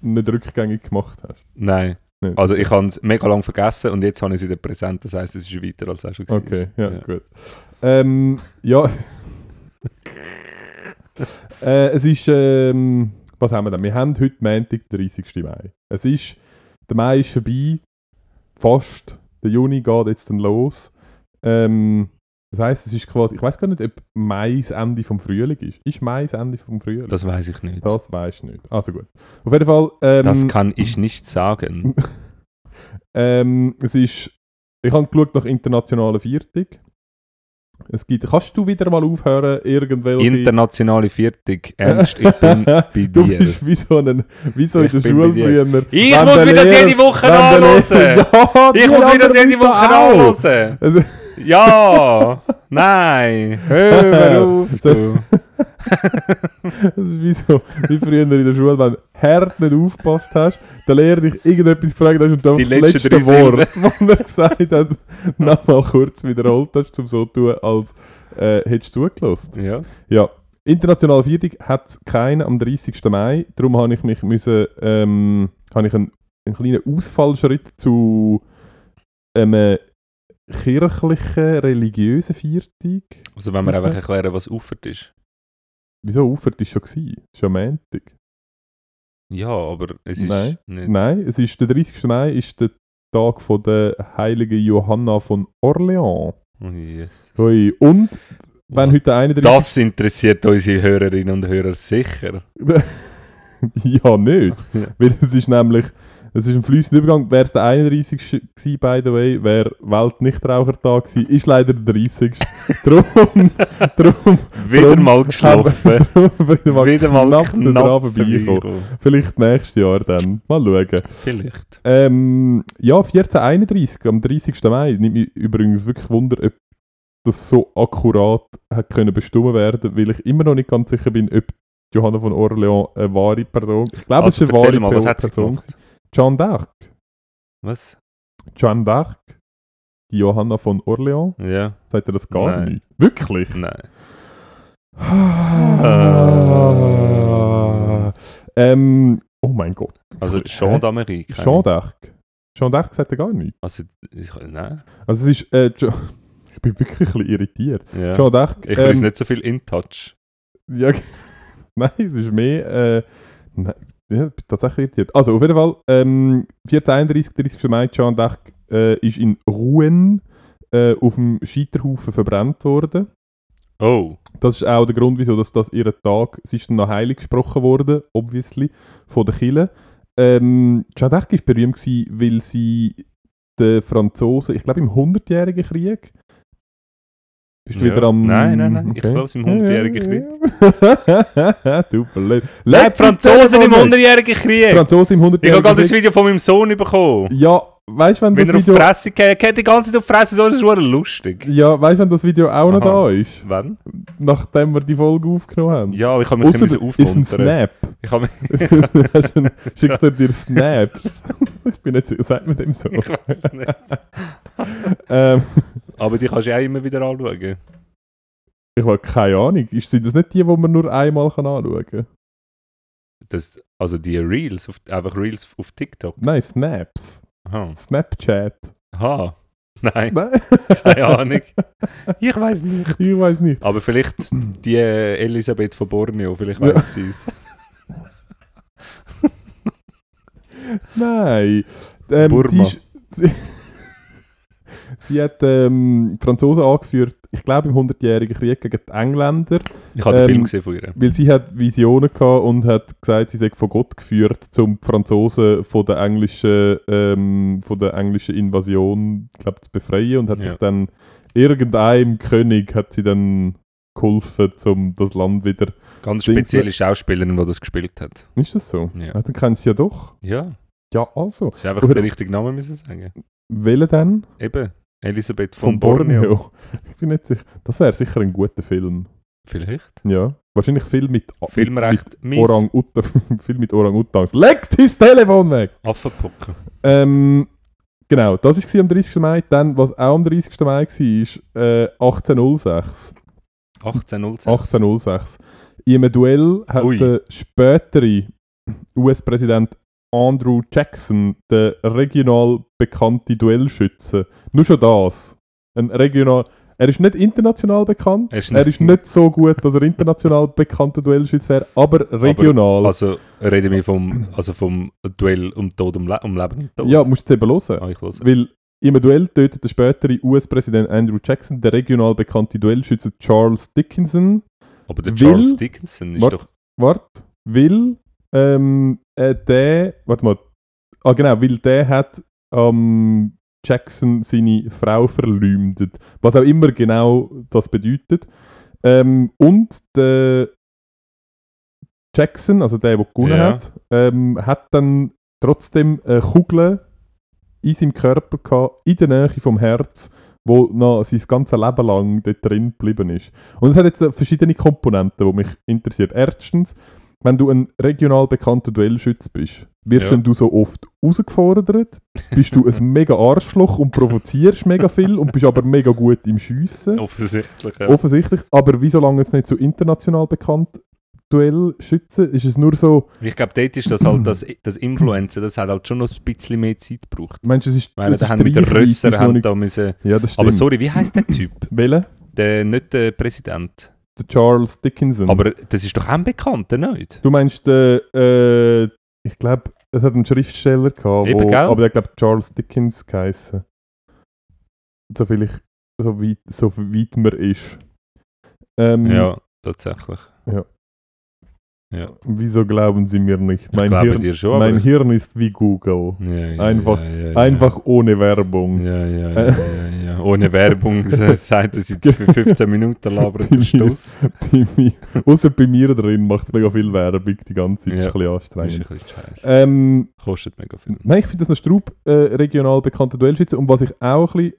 nicht rückgängig gemacht hast. Nein. Nicht. Also ich habe es mega lang vergessen und jetzt habe ich es wieder präsent. Das heisst, es ist weiter, als es schon war. Okay, ja, gut. Ähm, ja. äh, es ist, ähm, was haben wir denn? Wir haben heute Montag, 30. Mai. Es ist, der Mai ist vorbei, fast. Der Juni geht jetzt dann los. Ähm, das heisst, es ist quasi, ich weiß gar nicht, ob Mai das Ende vom Frühling ist. Ist Mai das Ende vom Frühling? Das weiß ich nicht. das weiß ich nicht. Also gut. Auf jeden Fall, ähm, Das kann ich nicht sagen. Ähm, es ist, ich habe geschaut nach internationalen Viertig. Es gibt, kannst du wieder mal aufhören, irgendwelche... Internationale Viertig. Ernst, ich bin bei du dir. bist wie so, ein, wie so in der Schule früher. Ich muss mir das jede Woche anhören. Ja, Ich muss mir das jede Woche anhören. Ja! Nein! Hör auf! Du. Das ist wie so, wie früher in der Schule, wenn du hart nicht aufgepasst hast, der Lehrer dich irgendetwas gefragt hast und einfach das letzte drei Wort, was er gesagt hat, nochmal kurz wiederholt hast, um so zu tun, als äh, hättest du zugelassen. Ja. Ja, internationale Viertig hat es keinen am 30. Mai, darum habe ich mich müssen, ähm, habe ich einen, einen kleinen Ausfallschritt zu einem kirchlichen, religiösen Viertig. Also wenn wir einfach erklären, was Ufert ist. Wieso Ufert ist schon gewesen? Ist ja Montag. Ja, aber es ist Nein. nicht... Nein, es ist der 30. Mai ist der Tag von der heiligen Johanna von Orleans. Oh, yes. Hui. Und wenn Wow. heute 31. Das interessiert unsere Hörerinnen und Hörer sicher. ja, nicht. Ja. Weil es ist nämlich, es ist ein fließender Übergang. Wäre es der 31. gewesen, by the way, wäre Weltnichtrauchertag gewesen, ist leider der 30. darum, darum, Wieder Darum mal geschlafen. wieder mal Wieder mal knapp knapp, vorbeikommen. Vielleicht nächstes Jahr dann. Mal schauen. Vielleicht. Ähm, ja, 1431, am 30. Mai. Nimmt mich übrigens wirklich Wunder, ob das so akkurat hat können bestimmt werden, weil ich immer noch nicht ganz sicher bin, ob Johanna von Orleans eine wahre Person Ich glaube, Also es ist eine wahre mal, was hat sie Person. gemacht? Jeanne d'Arc. Was? Jeanne d'Arc. Die Johanna von Orleans. Ja, Sagt ihr das gar Nein. nicht? Wirklich? nein. Ah. ähm, oh mein Gott. Also? Jean d'Amérique. Jeanne d'Arc. Jeanne d'Arc sagt er gar nicht. Also, ich, nein. Also es ist, äh, ich bin wirklich ein bisschen irritiert. Ja. Jeanne d'Arc, Ich lese ähm, nicht so viel in touch. ja, nein, es ist mehr, äh, nein, ja, tatsächlich irritiert. Also auf jeden Fall, ähm, 1431, 30. Mai, Jeanne d'Arc äh, ist in Rouen äh, auf dem Scheiterhaufen verbrannt worden. Oh. Das ist auch der Grund, wieso dass das ihren Tag, sie ist dann noch heilig gesprochen worden, obviously, von der Kille. Ähm, Jeanne d'Arc war berühmt, gewesen, weil sie den Franzosen, ich glaube im 100-jährigen Krieg, bist du Ja. wieder am... Nein, nein, nein, ich glaube, es im 100-jährigen Krieg. du blöd. Nein, Franzosen im Telefon weg. 100-jährigen Krieg! Franzosen im 100-jährigen Ich habe gerade das Krieg. Video von meinem Sohn bekommen. Ja, weißt du, wenn Wenn das er auf die Video... Fresse geht, geht die ganze Zeit auf die Fresse, so ist es lustig. Ja, weißt du, wenn das Video auch noch Aha. da ist, Wann? nachdem wir die Folge aufgenommen haben? Ja, ich habe mich Ausser bisschen ist ein. Snap. Ich habe mich... Schickt er dir Snaps? ich bin nicht sicher, sagt man dem so? Ich weiß es nicht. ähm, Aber die kannst du ja auch immer wieder anschauen. ich habe keine Ahnung. Sind das nicht die, die man nur einmal kann anschauen kann? Das, also die Reels, auf, einfach Reels auf TikTok. Nein, Snaps. Aha. Snapchat. Aha. Nein, Nein? keine Ahnung. Ich weiß nicht. ich weiß nicht. Aber vielleicht die Elisabeth von Borneo, vielleicht Ja. weiß sie es. Nein. Ähm, Burma. Sie, ist, sie, sie hat ähm, die Franzosen angeführt, ich glaube im 100-jährigen Krieg gegen die Engländer. Ich habe den Ähm, Film gesehen von ihr. Weil sie hat Visionen gehabt und hat gesagt, sie sei von Gott geführt, um die Franzosen von der englischen, ähm, von der englischen Invasion glaub, zu befreien und hat Ja. sich dann irgendeinem König hat sie dann geholfen, um das Land wieder. Ganz spezielle Schauspielerin, die das gespielt hat. Ist das so? Ja. Ah, dann kennen sie ja doch. Ja, Ja, also. ist einfach Oder- der richtige Name, müssen sagen. Welche denn? Eben, Elisabeth Von, von, Borneo. Ich bin nicht sicher. Das wäre sicher ein guter Film. Vielleicht. Ja. Wahrscheinlich viel mit, Filmrecht mit mies. Orang-Utan. viel mit Orang-Utans. Legt das Telefon weg! Affenpocken. Ähm, genau, das war am 30. Mai. Dann, was auch am 30. Mai war, äh, 1806. 1806. 1806. In einem Duell hat Ui. der spätere US-Präsident Andrew Jackson, der regional bekannte Duellschütze, nur schon das. Ein regional. Er ist nicht international bekannt. Er ist er nicht- ist nicht so gut, dass er international bekannter Duellschütze wäre, aber regional. Also reden wir vom, also vom Duell um Tod, um, Le um Leben und Tod. ja, musst du jetzt eben hören. Ah, ich höre. Weil im Duell tötet der spätere US-Präsident Andrew Jackson den regional bekannte Duellschütze Charles Dickinson. Aber der Will- Charles Dickinson ist Wart- doch... Warte, weil ähm, äh, der, warte mal, ah genau, weil der hat ähm, Jackson seine Frau verleumdet. Was auch immer genau das bedeutet. Ähm, und der Jackson, also der, der gewonnen Ja. hat, ähm, hat dann trotzdem eine Kugel in seinem Körper gehabt, in der Nähe vom Herz, wo noch sein ganzes Leben lang dort drin geblieben ist. Und es hat jetzt verschiedene Komponenten, die mich interessiert. Erstens, wenn du ein regional bekannter Duellschütze bist, wirst Ja. du so oft herausgefordert, bist du ein mega Arschloch und provozierst mega viel und bist aber mega gut im Schiessen. Offensichtlich, ja. Offensichtlich. Aber wieso lange jetzt nicht so international bekannt Duellschützen? Ist es nur so, Ich glaube, dort ist das halt das, das Influencer, das hat halt schon noch ein bisschen mehr Zeit gebraucht. meinst du, es ist, es da haben mit der Rösser haben nicht- da müssen... Ja, das stimmt. Aber sorry, wie heißt der Typ? Welcher? Der, nicht der Präsident. Der Charles Dickinson. Aber das ist doch auch ein Bekannter, nicht? Du meinst, der, äh, ich glaube, es hat einen Schriftsteller gehabt, Eben, wo, gell? aber der glaube Charles Dickens geheißen. So viel ich, so weit, so weit man ist. Ähm, Ja, tatsächlich. Wieso glauben Sie mir nicht? Ich Mein, Hirn, dir schon, mein. Hirn ist wie Google. Ja, ja, Einfach- ja, ja, ja. Einfach ohne Werbung. Ja, ja, ja, ja, ja. Ohne Werbung er seit 15 Minuten labert der Stoß. außer bei mir drin macht es mega viel Werbung die ganze Zeit. Ja. Ist ein bisschen Das ist ein anstrengend. bisschen scheiße. Ähm, Kostet mega viel. Nein, ich finde das ein Straub äh, regional bekannter Duellschütze. Und was ich auch ein bisschen.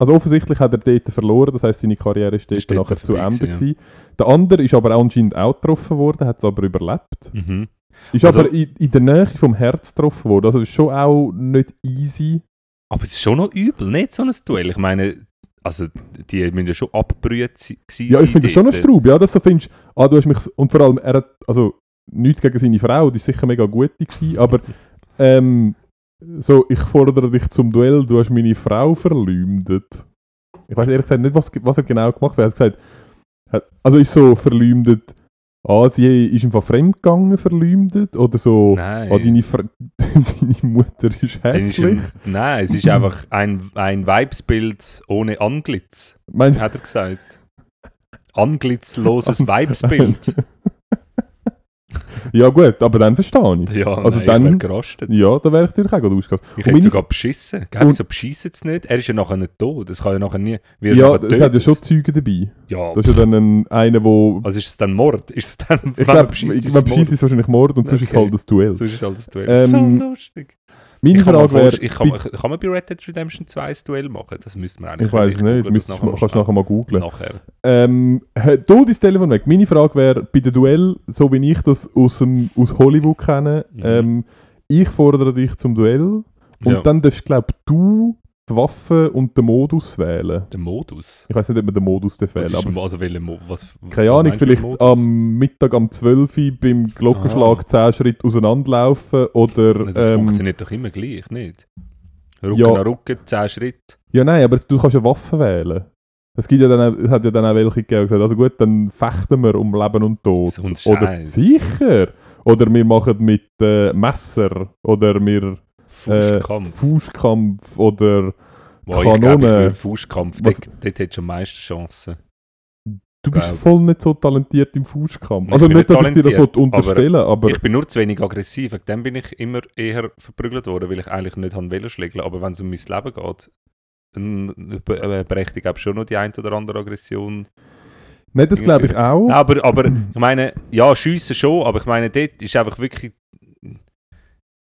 Also offensichtlich hat er dort verloren, das heisst, seine Karriere ist dort Ist dort nachher zu Ende gewesen. Der andere ist aber anscheinend auch getroffen worden, hat es aber überlebt. Mhm. Ist Also- aber in, in der Nähe vom Herz getroffen worden. Also ist schon auch nicht easy. Aber es ist schon noch übel, nicht so ein Duell. Ich meine, also die müssen ja schon abgebrüht sein. Ja, ich finde das schon dort. Straub. Ja, dass du findest, ah, du hast mich. Und vor allem, er hat. Also, nichts gegen seine Frau, die ist sicher mega gut gewesen, aber. Ähm, so, ich fordere dich zum Duell, du hast meine Frau verleumdet. Ich weiß ehrlich gesagt nicht, was, was er genau gemacht hat. Er hat gesagt, also ist so verleumdet, ah, sie ist einfach fremdgegangen, verleumdet, oder so, Nein. ah, deine, Fre deine Mutter ist hässlich. ein, nein, es ist einfach ein, ein Weibsbild ohne Anglitz, Meinst hat er gesagt. Anglitzloses Weibsbild. ja gut, aber dann verstehe ich Ja, Also nein, dann- ich gerastet. Ja, da wäre ich natürlich auch gut ausgegangen. Ich Und hätte sogar beschissen. Gell, wieso beschissen es nicht? Er ist ja nachher nicht tot. Das kann ja nachher nie... Ja, es hat ja schon Zeugen dabei. Ja, Das ist ja dann ein, einer, wo... also ist es dann Mord? Ist es dann... Ich glaube, beschisst, ich ist es wahrscheinlich Mord und sonst ist es Okay. halt das Duell. So ist halt das Duell. Ähm, so lustig. Meine ich Frage wäre... ich kann, kann man bei Red Dead Redemption 2 ein Duell machen? Das müsste man eigentlich Ich weiß nicht, müsstest, nachher kannst du nachher mal googlen. Nachher. Ähm, du dein Telefon weg. Meine Frage wäre, bei dem Duell, so wie ich das aus, dem, aus Hollywood kenne, Mhm. ähm, ich fordere dich zum Duell und ja. dann darfst, glaube du die Waffe und den Modus wählen. Der Modus. Ich weiß nicht, ob man den Modus Was wählen aber also welcher Mo was, keine was Ahnung, vielleicht am Mittag am 12 Uhr beim Glockenschlag Ah. 10 Schritte auseinanderlaufen oder... Das ähm, funktioniert doch immer gleich, nicht? Rücken Ja. an Rücken, 10 Schritte. Ja, nein, aber du kannst ja Waffen wählen. Es gibt ja dann, es hat ja dann auch welche gegeben, gesagt also gut, dann fechten wir um Leben und Tod. So oder sicher. Oder wir machen mit äh, Messer. Oder wir äh, Faustkampf. Fußkampf. Oder ich glaube, ich Kanone. Faustkampf. Was- Dort, dort hättest du am meisten Chancen. du bist Glaub. voll nicht so talentiert im Fußkampf. Ich Also nicht, dass ich dir das will unterstellen aber, Ich bin nur zu wenig aggressiv. Wegen dem bin ich immer eher verprügelt worden, weil ich eigentlich nicht haben wollen schlägeln. Aber wenn es um mein Leben geht, dann äh, berechtigt ich schon noch die ein oder andere Aggression. Nein, das glaube ich auch. Nein, aber, aber ich meine, ja, schiessen schon, aber ich meine, dort ist einfach wirklich.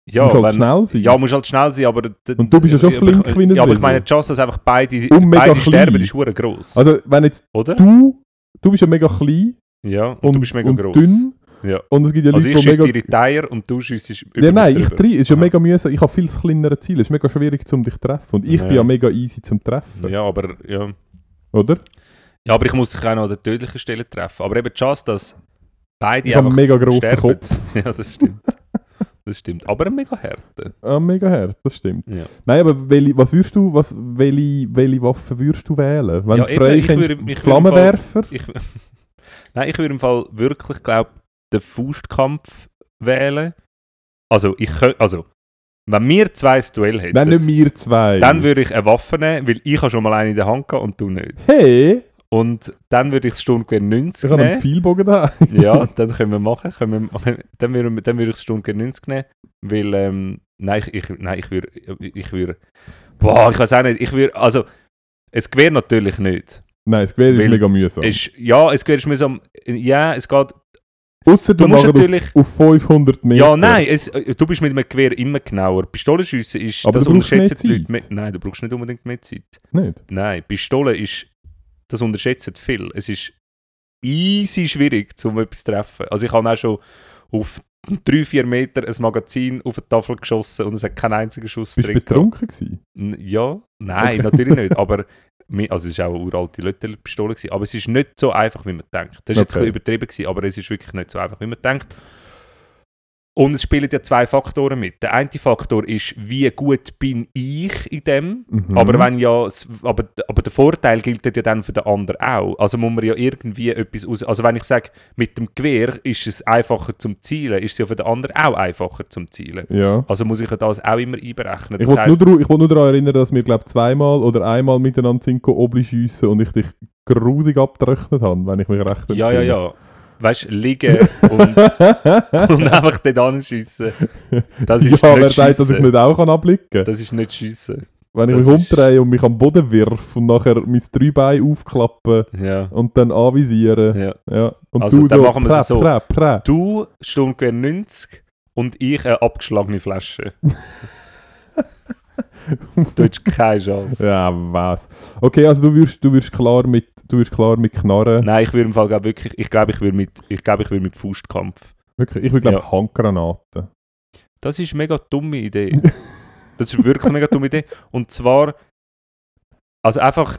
Ja, musst halt wenn, schnell sein. Ja, muss halt schnell sein, aber. Und du bist ja schon flink wie Ja, aber ich meine, die Chance, dass einfach beide, beide sterben, ist hure gross. Also wenn jetzt oder? du, du bist ja mega klein ja, und, und, du bist mega und gross. dünn. Ja. Und es gibt ja Also Leute, ich schieße mega... dir in die Eier und du schießt über Ja, nein, ich drei, es ist ja Aha. mega mühsam. Ich habe viel kleinere Ziele. Es ist mega schwierig, um dich zu treffen. Und ich Ja. bin ja mega easy zum Treffen. Ja, aber ja. Oder? Ja, aber ich muss dich auch noch an der tödlichen Stelle treffen. Aber eben die Chance, dass beide Ich habe einen einfach mega grossen sterben. Kopf. Ja, das stimmt. Das stimmt. Aber ein mega Härte. Ah, mega hart, das stimmt. Ja. Nein, aber welche, was würdest du, was, welche, welche Waffe würdest du wählen? Wenn Ja, du frei im Flammenwerfer? Ich, Nein, ich würde im Fall wirklich, glaube den Faustkampf wählen. Also, ich könnt, also, wenn wir zwei ein Duell hätten, Nein, nicht wir zwei. dann würde ich eine Waffe nehmen, weil ich habe schon mal eine in der Hand gehabt und du nicht. Hey, Und dann würde ich das Sturmgewehr 90 ich habe einen nehmen. Pfeilbogen da. Ja, dann können wir machen. Können wir, dann, würde, dann würde ich das Sturmgewehr 90 nehmen, weil ähm, Nein, ich, ich, nein, ich würde, ich würde, boah, ich weiß auch nicht, ich würde, also, ein Gewehr natürlich nicht. Nein, das Gewehr ist mega mühsam. Ist, ja, ein Gewehr ist mühsam, ja, es geht, Ausser du du musst natürlich- auf, auf 500 Meter. ja, nein, es, du bist mit einem Gewehr immer genauer. Pistolenschiessen ist, Aber das unterschätzen mehr die Leute, mehr, nein, du brauchst nicht unbedingt mehr Zeit. Nicht? Nein, Pistole ist, das unterschätzen viel. Es ist easy schwierig, um etwas zu treffen. Also ich habe auch schon auf 3-4 Meter ein Magazin auf die Tafel geschossen und es hat keinen einzigen Schuss Bist drin gehabt. betrunken gewesen? Ja, nein, Okay. natürlich nicht. Aber also es war auch eine uralte Löttel-Pistole. Aber es ist nicht so einfach, wie man denkt. Das war jetzt ein Okay. bisschen übertrieben, gewesen, aber es ist wirklich nicht so einfach, wie man denkt. Und es spielen ja zwei Faktoren mit. Der eine Faktor ist, wie gut bin ich in dem. Mhm. Aber, wenn ja, aber, aber der Vorteil gilt ja dann für den anderen auch. Also muss man ja irgendwie etwas aus. Also wenn ich sage, mit dem Gewehr ist es einfacher zum Zielen, ist es ja für den anderen auch einfacher zum Zielen. Ja. Also muss ich ja das auch immer einberechnen. Ich Das wollte heisst, nur, ich wollte nur daran erinnern, dass wir, glaube zweimal oder einmal miteinander sind go Obli schiessen und ich dich grusig abgerechnet habe, wenn ich mich recht ja, ja, entsinne. ja. Weißt du, liegen und, und einfach dort anschiessen. Das ist ja, nicht wer sagt, dass ich nicht auch abblicken kann? Das ist nicht Schiessen. Wenn ich das mich ist- umdrehe und mich am Boden wirf und nachher mein drei Beine aufklappe Ja. und dann anvisiere. ja. Ja. Und Also, du dann so, machen wir es so. Prä, prä. Du Sturmgewehr 90 und ich eine abgeschlagene Flasche. du hättest keine Chance. Ja, was. Okay, also du wirst, du wirst klar mit, du wirst klar mit Knarren. Nein, ich würde im Fall glaub, wirklich, ich glaube, ich würde mit, ich glaube, ich würde mit Faustkampf. Wirklich, ich will glaube Ja. Handgranaten. Das ist eine mega dumme Idee. Das ist wirklich eine mega dumme Idee. Und zwar, also einfach,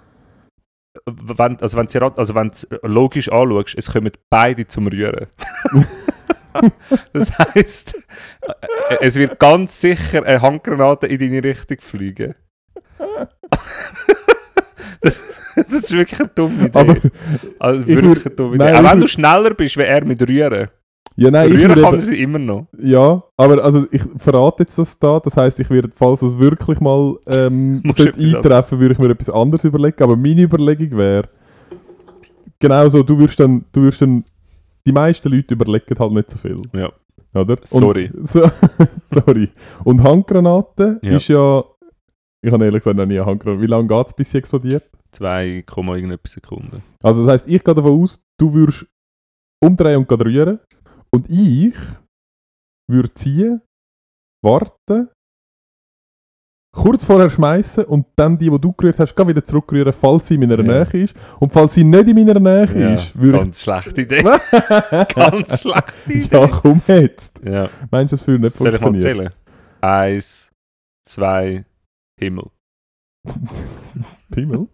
wenn, also wenn du also wenn du's logisch anschaust, es kommen beide zum Rühren. das heisst, äh, es wird ganz sicher eine Handgranate in deine Richtung fliegen. das, das ist wirklich eine dumme Idee. Aber, also ich wirklich eine dumme Idee. nein, Auch wenn du schneller bist wie er mit Rühren. ja, nein, Rühren würde kann er sie immer noch. Ja, aber also ich verrate jetzt das da. Das heisst, ich werde, falls es wirklich mal ähm, eintreffen, würde ich mir etwas anderes überlegen. Aber meine Überlegung wäre, genau so, du wirst dann, du wirst dann, die meisten Leute überlegen halt nicht so viel. Ja. Oder? Und- Sorry. So, sorry. Und Handgranaten Ja. ist ja, ich habe ehrlich gesagt noch nie eine Handgranate. Wie lange geht es, bis sie explodiert? 2, irgendetwas Sekunden. Also das heisst, ich gehe davon aus, du würdest umdrehen und rühren. Und ich würde ziehen, warten, kurz vorher schmeißen und dann die, die du gerührt hast, gleich wieder zurückrühren, falls sie in meiner Ja. Nähe ist. Und falls sie nicht in meiner Nähe Ja, ist, würde ganz schlechte Idee. ganz schlechte Idee. ja, komm jetzt. Ja. Meinst du, das würde nicht Soll ich mal funktionieren? zählen? Eins, zwei, Himmel. Himmel?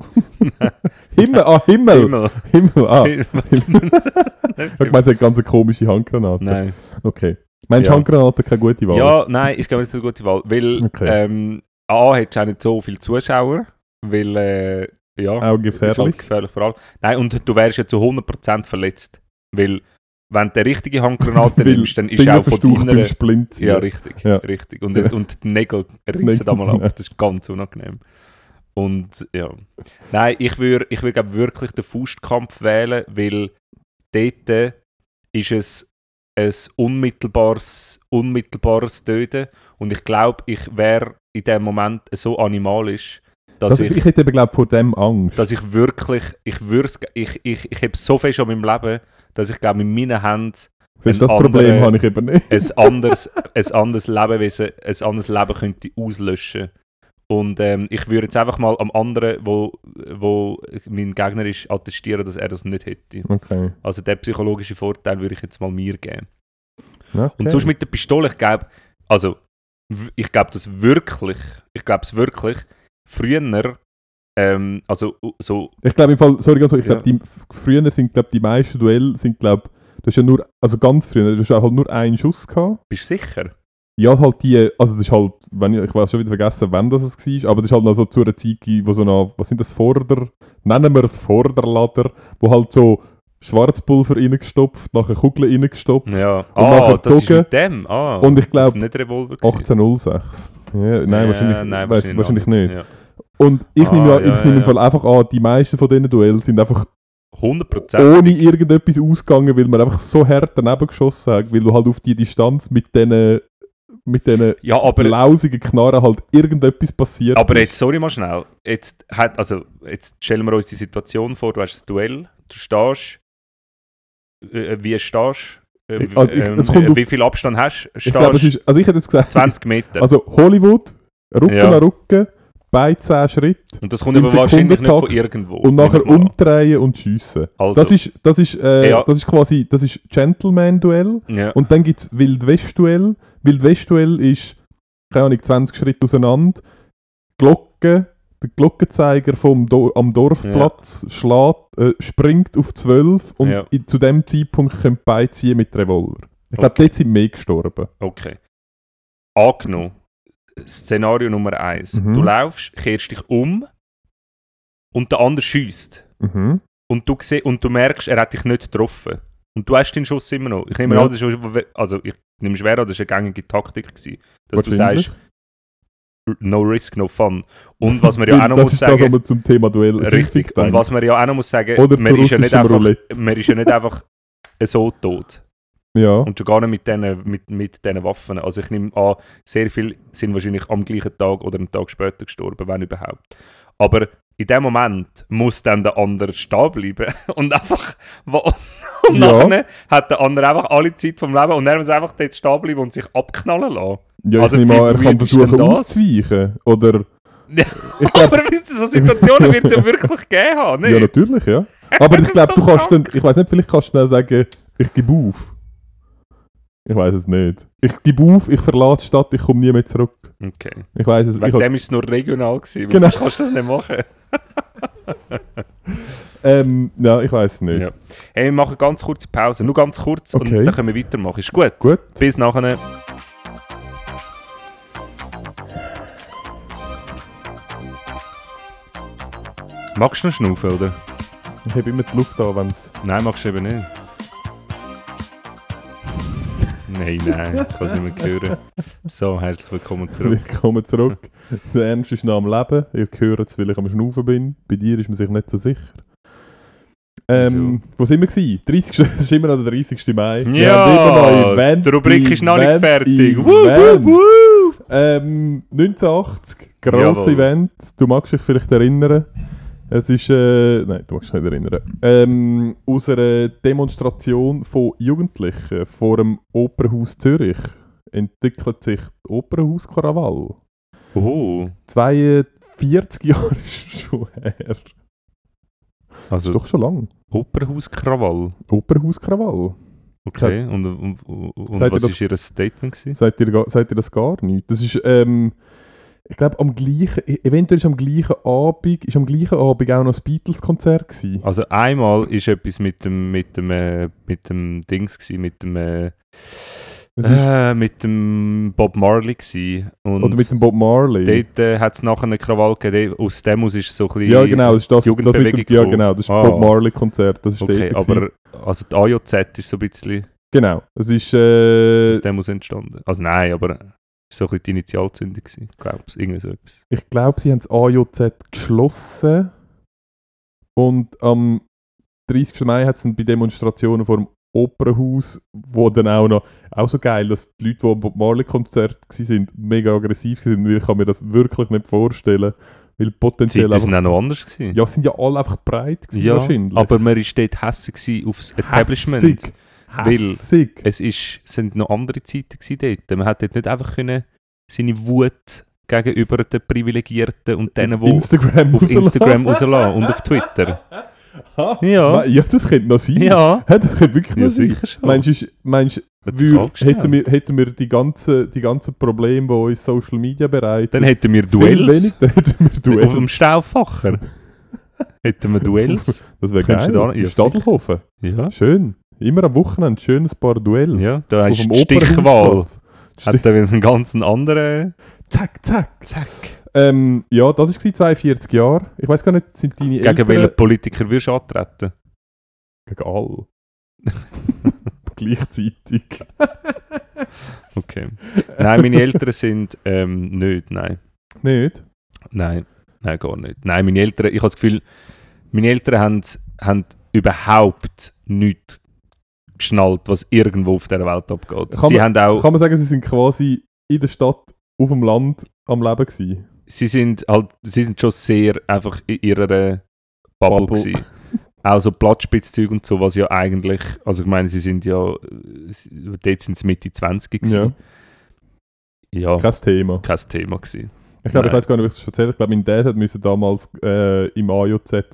Himmel, ah, Himmel! Himmel. Himmel, ah. Himmel. Ich meine, es hat ganz eine komische Handgranate. Nein. Okay. Meinst du Ja. Handgranaten keine gute Wahl? Ja, nein, ist glaube ich nicht so eine gute Wahl. Weil, Okay. ähm, A, hättest du auch nicht so viele Zuschauer. Weil, äh, ja, Auch das ist halt gefährlich. gefährlich vor allem. Nein, und du wärst ja zu 100% verletzt. Weil, wenn du die richtige Handgranate nimmst, dann ist Finger auch von deiner... beim Splinziehen. Ja, richtig. Ja. richtig. Und, Ja. und die Nägel rissen da mal ja. ab. Das ist ganz unangenehm. Und ja. Nein, ich würde ich würd, glaub, wirklich den Faustkampf wählen, weil dort ist es ein unmittelbares, unmittelbares Töten. Und ich glaube, ich wäre in dem Moment so animalisch, dass Also, ich ich hätte eben, glaube vor dem Angst. dass ich wirklich, ich ich, ich, ich habe so viel schon in meinem Leben, dass ich glaube, in meinen Händen das Problem andere- habe ich eben nicht. ein anderes, ein anderes Lebewesen, ein anderes Leben könnte auslöschen. Und ähm, ich würde jetzt einfach mal am anderen, wo, wo mein Gegner ist, attestieren, dass er das nicht hätte. Okay. Also den psychologischen Vorteil würde ich jetzt mal mir geben. okay. Und sonst mit der Pistole, ich glaube, also ich glaube das wirklich, ich glaube es wirklich, früher, ähm, also so, Ich glaube im Fall, sorry ganz kurz, ich Ja. glaube, die früher sind glaube die meisten Duelle sind glaube, du hast ja nur, also ganz früher, du hast halt nur einen Schuss gehabt. bist du sicher? Ja, halt die, also das ist halt, wenn ich, ich weiß schon wieder vergessen, wann das es war, aber das ist halt noch so zu einer Zeit, wo so eine, was sind das, Vorder, nennen wir es Vorderlader, wo halt so Schwarzpulver reingestopft, nachher Kugeln reingestopft. Ja. Und ah, nachher gezogen. mit dem? Ah, Und ich glaube, ist nicht Revolver gewesen. 1806. Ja, nein, Ja, wahrscheinlich, nein, weiss, wahrscheinlich noch nicht. Ja. Und ich Ah, nehme, ja, ich nehme im. Fall einfach an, die meisten von diesen Duellen sind einfach 100%. ohne irgendetwas ausgegangen, weil man einfach so hart daneben geschossen hat, weil du halt auf die Distanz mit diesen mit diesen Ja, aber, lausigen Knarren halt irgendetwas passiert. aber jetzt, sorry mal schnell. Jetzt, hat, also, jetzt stellen wir uns die Situation vor, du hast ein Duell, du stehst, äh, wie stehst äh, also ich- ähm, äh, wie viel Abstand hast du? ich glaube, es Stehst ist, also ich hätte jetzt gesagt, 20 Meter. also Hollywood, Rücken Ja. an Rücken, Beine 10 Schritte und das kommt aber wahrscheinlich nicht von irgendwo. und nachher umdrehen und schiessen. Also, Das ist, das ist, äh, Ja. das ist quasi, das ist Gentleman-Duell. ja. Und dann gibt es Wild-West-Duell. Wild-West-Duell ist, keine Ahnung, 20 Schritte auseinander. Glocke, der Glockenzeiger vom Do am Dorfplatz schlägt, äh, springt auf 12 und Ja. in, zu dem Zeitpunkt können beide ziehen mit Revolver. Ich glaube, Okay. dort sind mehr gestorben. Okay. Angenommen, Szenario Nummer 1. Mhm. Du laufst, kehrst dich um und der andere schießt. Mhm. Und du, seh, und du merkst, er hat dich nicht getroffen. Und du hast den Schuss immer noch. Ich nehme Ja. an, das ist, also ich nehme schwer an, das war eine gängige Taktik. Gewesen, dass du sagst, no risk, no fun. Und was man ja auch noch muss ist das, sagen, man zum Thema Duell richtig, und was man ja auch noch muss sagen, Oder man zu ist, ja nicht russischem einfach, Roulette. man ist ja nicht einfach so tot. Ja. Und schon gar nicht mit diesen mit, mit Waffen. Also ich nehme an, sehr viele sind wahrscheinlich am gleichen Tag oder einen Tag später gestorben, wenn überhaupt. Aber in dem Moment muss dann der andere stehen bleiben und einfach... Und Ja. nachher hat der andere einfach alle Zeit vom Leben und er muss einfach dort stehen bleiben und sich abknallen lassen. ja, ich Also, nehme an, er kann versuchen auszuweichen. Oder, Ja, glaub, Aber so Situationen wird es ja wirklich gegeben haben, ja, nicht? natürlich, ja. Aber ich glaube, so du kannst krank. dann, ich weiß nicht, vielleicht kannst du schnell sagen, ich gebe auf. Ich weiß es nicht. Ich gebe auf, ich verlasse die Stadt, ich komme nie mehr zurück. Okay. Ich weiß es ich Wegen hab, dem war es nur regional, gewesen, Genau. sonst kannst du das nicht machen. ähm, ja, ich weiß es nicht. Ja. Hey, wir machen ganz kurze Pause, nur ganz kurz Okay. und dann können wir weitermachen. Ist gut? Gut. Bis nachher. Magst du noch schnaufen, oder? Ich habe immer die Luft an, wenn es. Nein, magst du eben nicht. Nein, nein, ich kann es nicht mehr hören. So, herzlich willkommen zurück. Willkommen zurück. Der Ernst ist noch am Leben. Ihr hört es, weil ich am Schnaufen bin. Bei dir ist man sich nicht so sicher. Ähm, wo sind wir gewesen? 30. Es ist immer noch der 30. Mai. Noch Events, die Rubrik ist noch nicht fertig. Woo, woo, woo. Ähm, 1980, grosses. Event. Du magst dich vielleicht erinnern. Es ist, äh, nein, du magst dich nicht erinnern. Ähm, aus einer Demonstration von Jugendlichen vor dem Opernhaus Zürich entwickelt sich die Opernhaus Krawall. Oh, 42 Jahre ist schon her. Das also ist doch schon lang. Opernhauskrawall. Opernhaus Krawall. Okay, und, und, und, was war Ihr Statement? Gewesen? Seid ihr, seid ihr das gar nicht? Das ist, ähm, ich glaube, am gleichen, e- eventuell ist am gleichen Abend, ist am gleichen Abend auch noch das Beatles-Konzert gewesen. Also einmal ist etwas mit dem mit dem äh, mit dem Dings gsi, mit dem äh, äh, mit dem Bob Marley gsi und oder mit dem Bob Marley. dort äh, hat es nachher einen Krawall gegeben. Aus dem aus ist so ein bisschen ja, genau, das ist das, die das dem, Jugendbewegung ja, genau, das ist Ah. Bob Marley-Konzert. Das ist Okay, dort gewesen. aber also die AJZ ist so ein bisschen Genau, es ist, äh, aus dem aus entstanden. Also nein, aber so ein bisschen die Initialzündung glaube ich, irgendwie so etwas. ich glaube, sie haben das AJZ geschlossen und am 30. Mai hat es dann bei Demonstrationen vor dem Opernhaus, wo dann auch noch, auch so geil, dass die Leute, die am Bob Marley-Konzert waren, mega aggressiv waren, weil ich kann mir das wirklich nicht vorstellen, weil Die potenziell Zeiten sind auch noch anders gewesen. ja, es sind ja alle einfach breit gewesen, Ja, wahrscheinlich. aber man war dort hässig gewesen aufs Establishment. Hässig. Weil- es ist, sind noch andere Zeiten gewesen dort. Man hat dort nicht einfach können seine Wut gegenüber den Privilegierten und denen, auf die Instagram auf rauslassen. Instagram rauslassen und auf Twitter. Ha? Ja. Ja, das könnte noch sein. Ja, Ja, das könnte wirklich ja noch sein. sicher schon. Meinst du, meinst, wir, hätten, wir, hätten wir die ganzen, die ganzen Probleme, die uns Social Media bereiten, Dann hätten wir Duells wenig, dann hätten wir auf Duelle. dem Stauffacher. hätten wir Duells. Das wäre geil. da- ja, Stadelhofen. Ja, Schön. Immer am Wochenende schön ein paar Duells. ja da du die Stichwahl. Hat er wieder einen ganz anderen... Zack, zack. Zack. Ähm, ja, das war 42 Jahre. Ich weiß gar nicht, sind deine Gegen Eltern... welchen Politiker würdest du antreten? Gegen alle. Gleichzeitig. Okay. Nein, meine Eltern sind ähm, nicht, nein. Nicht? Nein, nein, gar nicht. Nein, meine Eltern, ich habe das Gefühl, meine Eltern haben, haben überhaupt nichts geschnallt, was irgendwo auf dieser Welt abgeht. Kann sie man- haben auch, Kann man sagen, sie sind quasi in der Stadt, auf dem Land am Leben gewesen? Sie sind halt, sie sind schon sehr einfach in ihrer Bubble, Bubble. gewesen. Auch so Platzspitzzeug und so, was ja eigentlich, also ich meine, sie sind ja, dort sind sie Mitte 20 Ja. gewesen. Ja, kein, Kein Thema. Thema gewesen. Ich glaube, ich weiß gar nicht, ob ich es erzählt Ich glaube, mein Dad hat müssen damals äh, im AJZ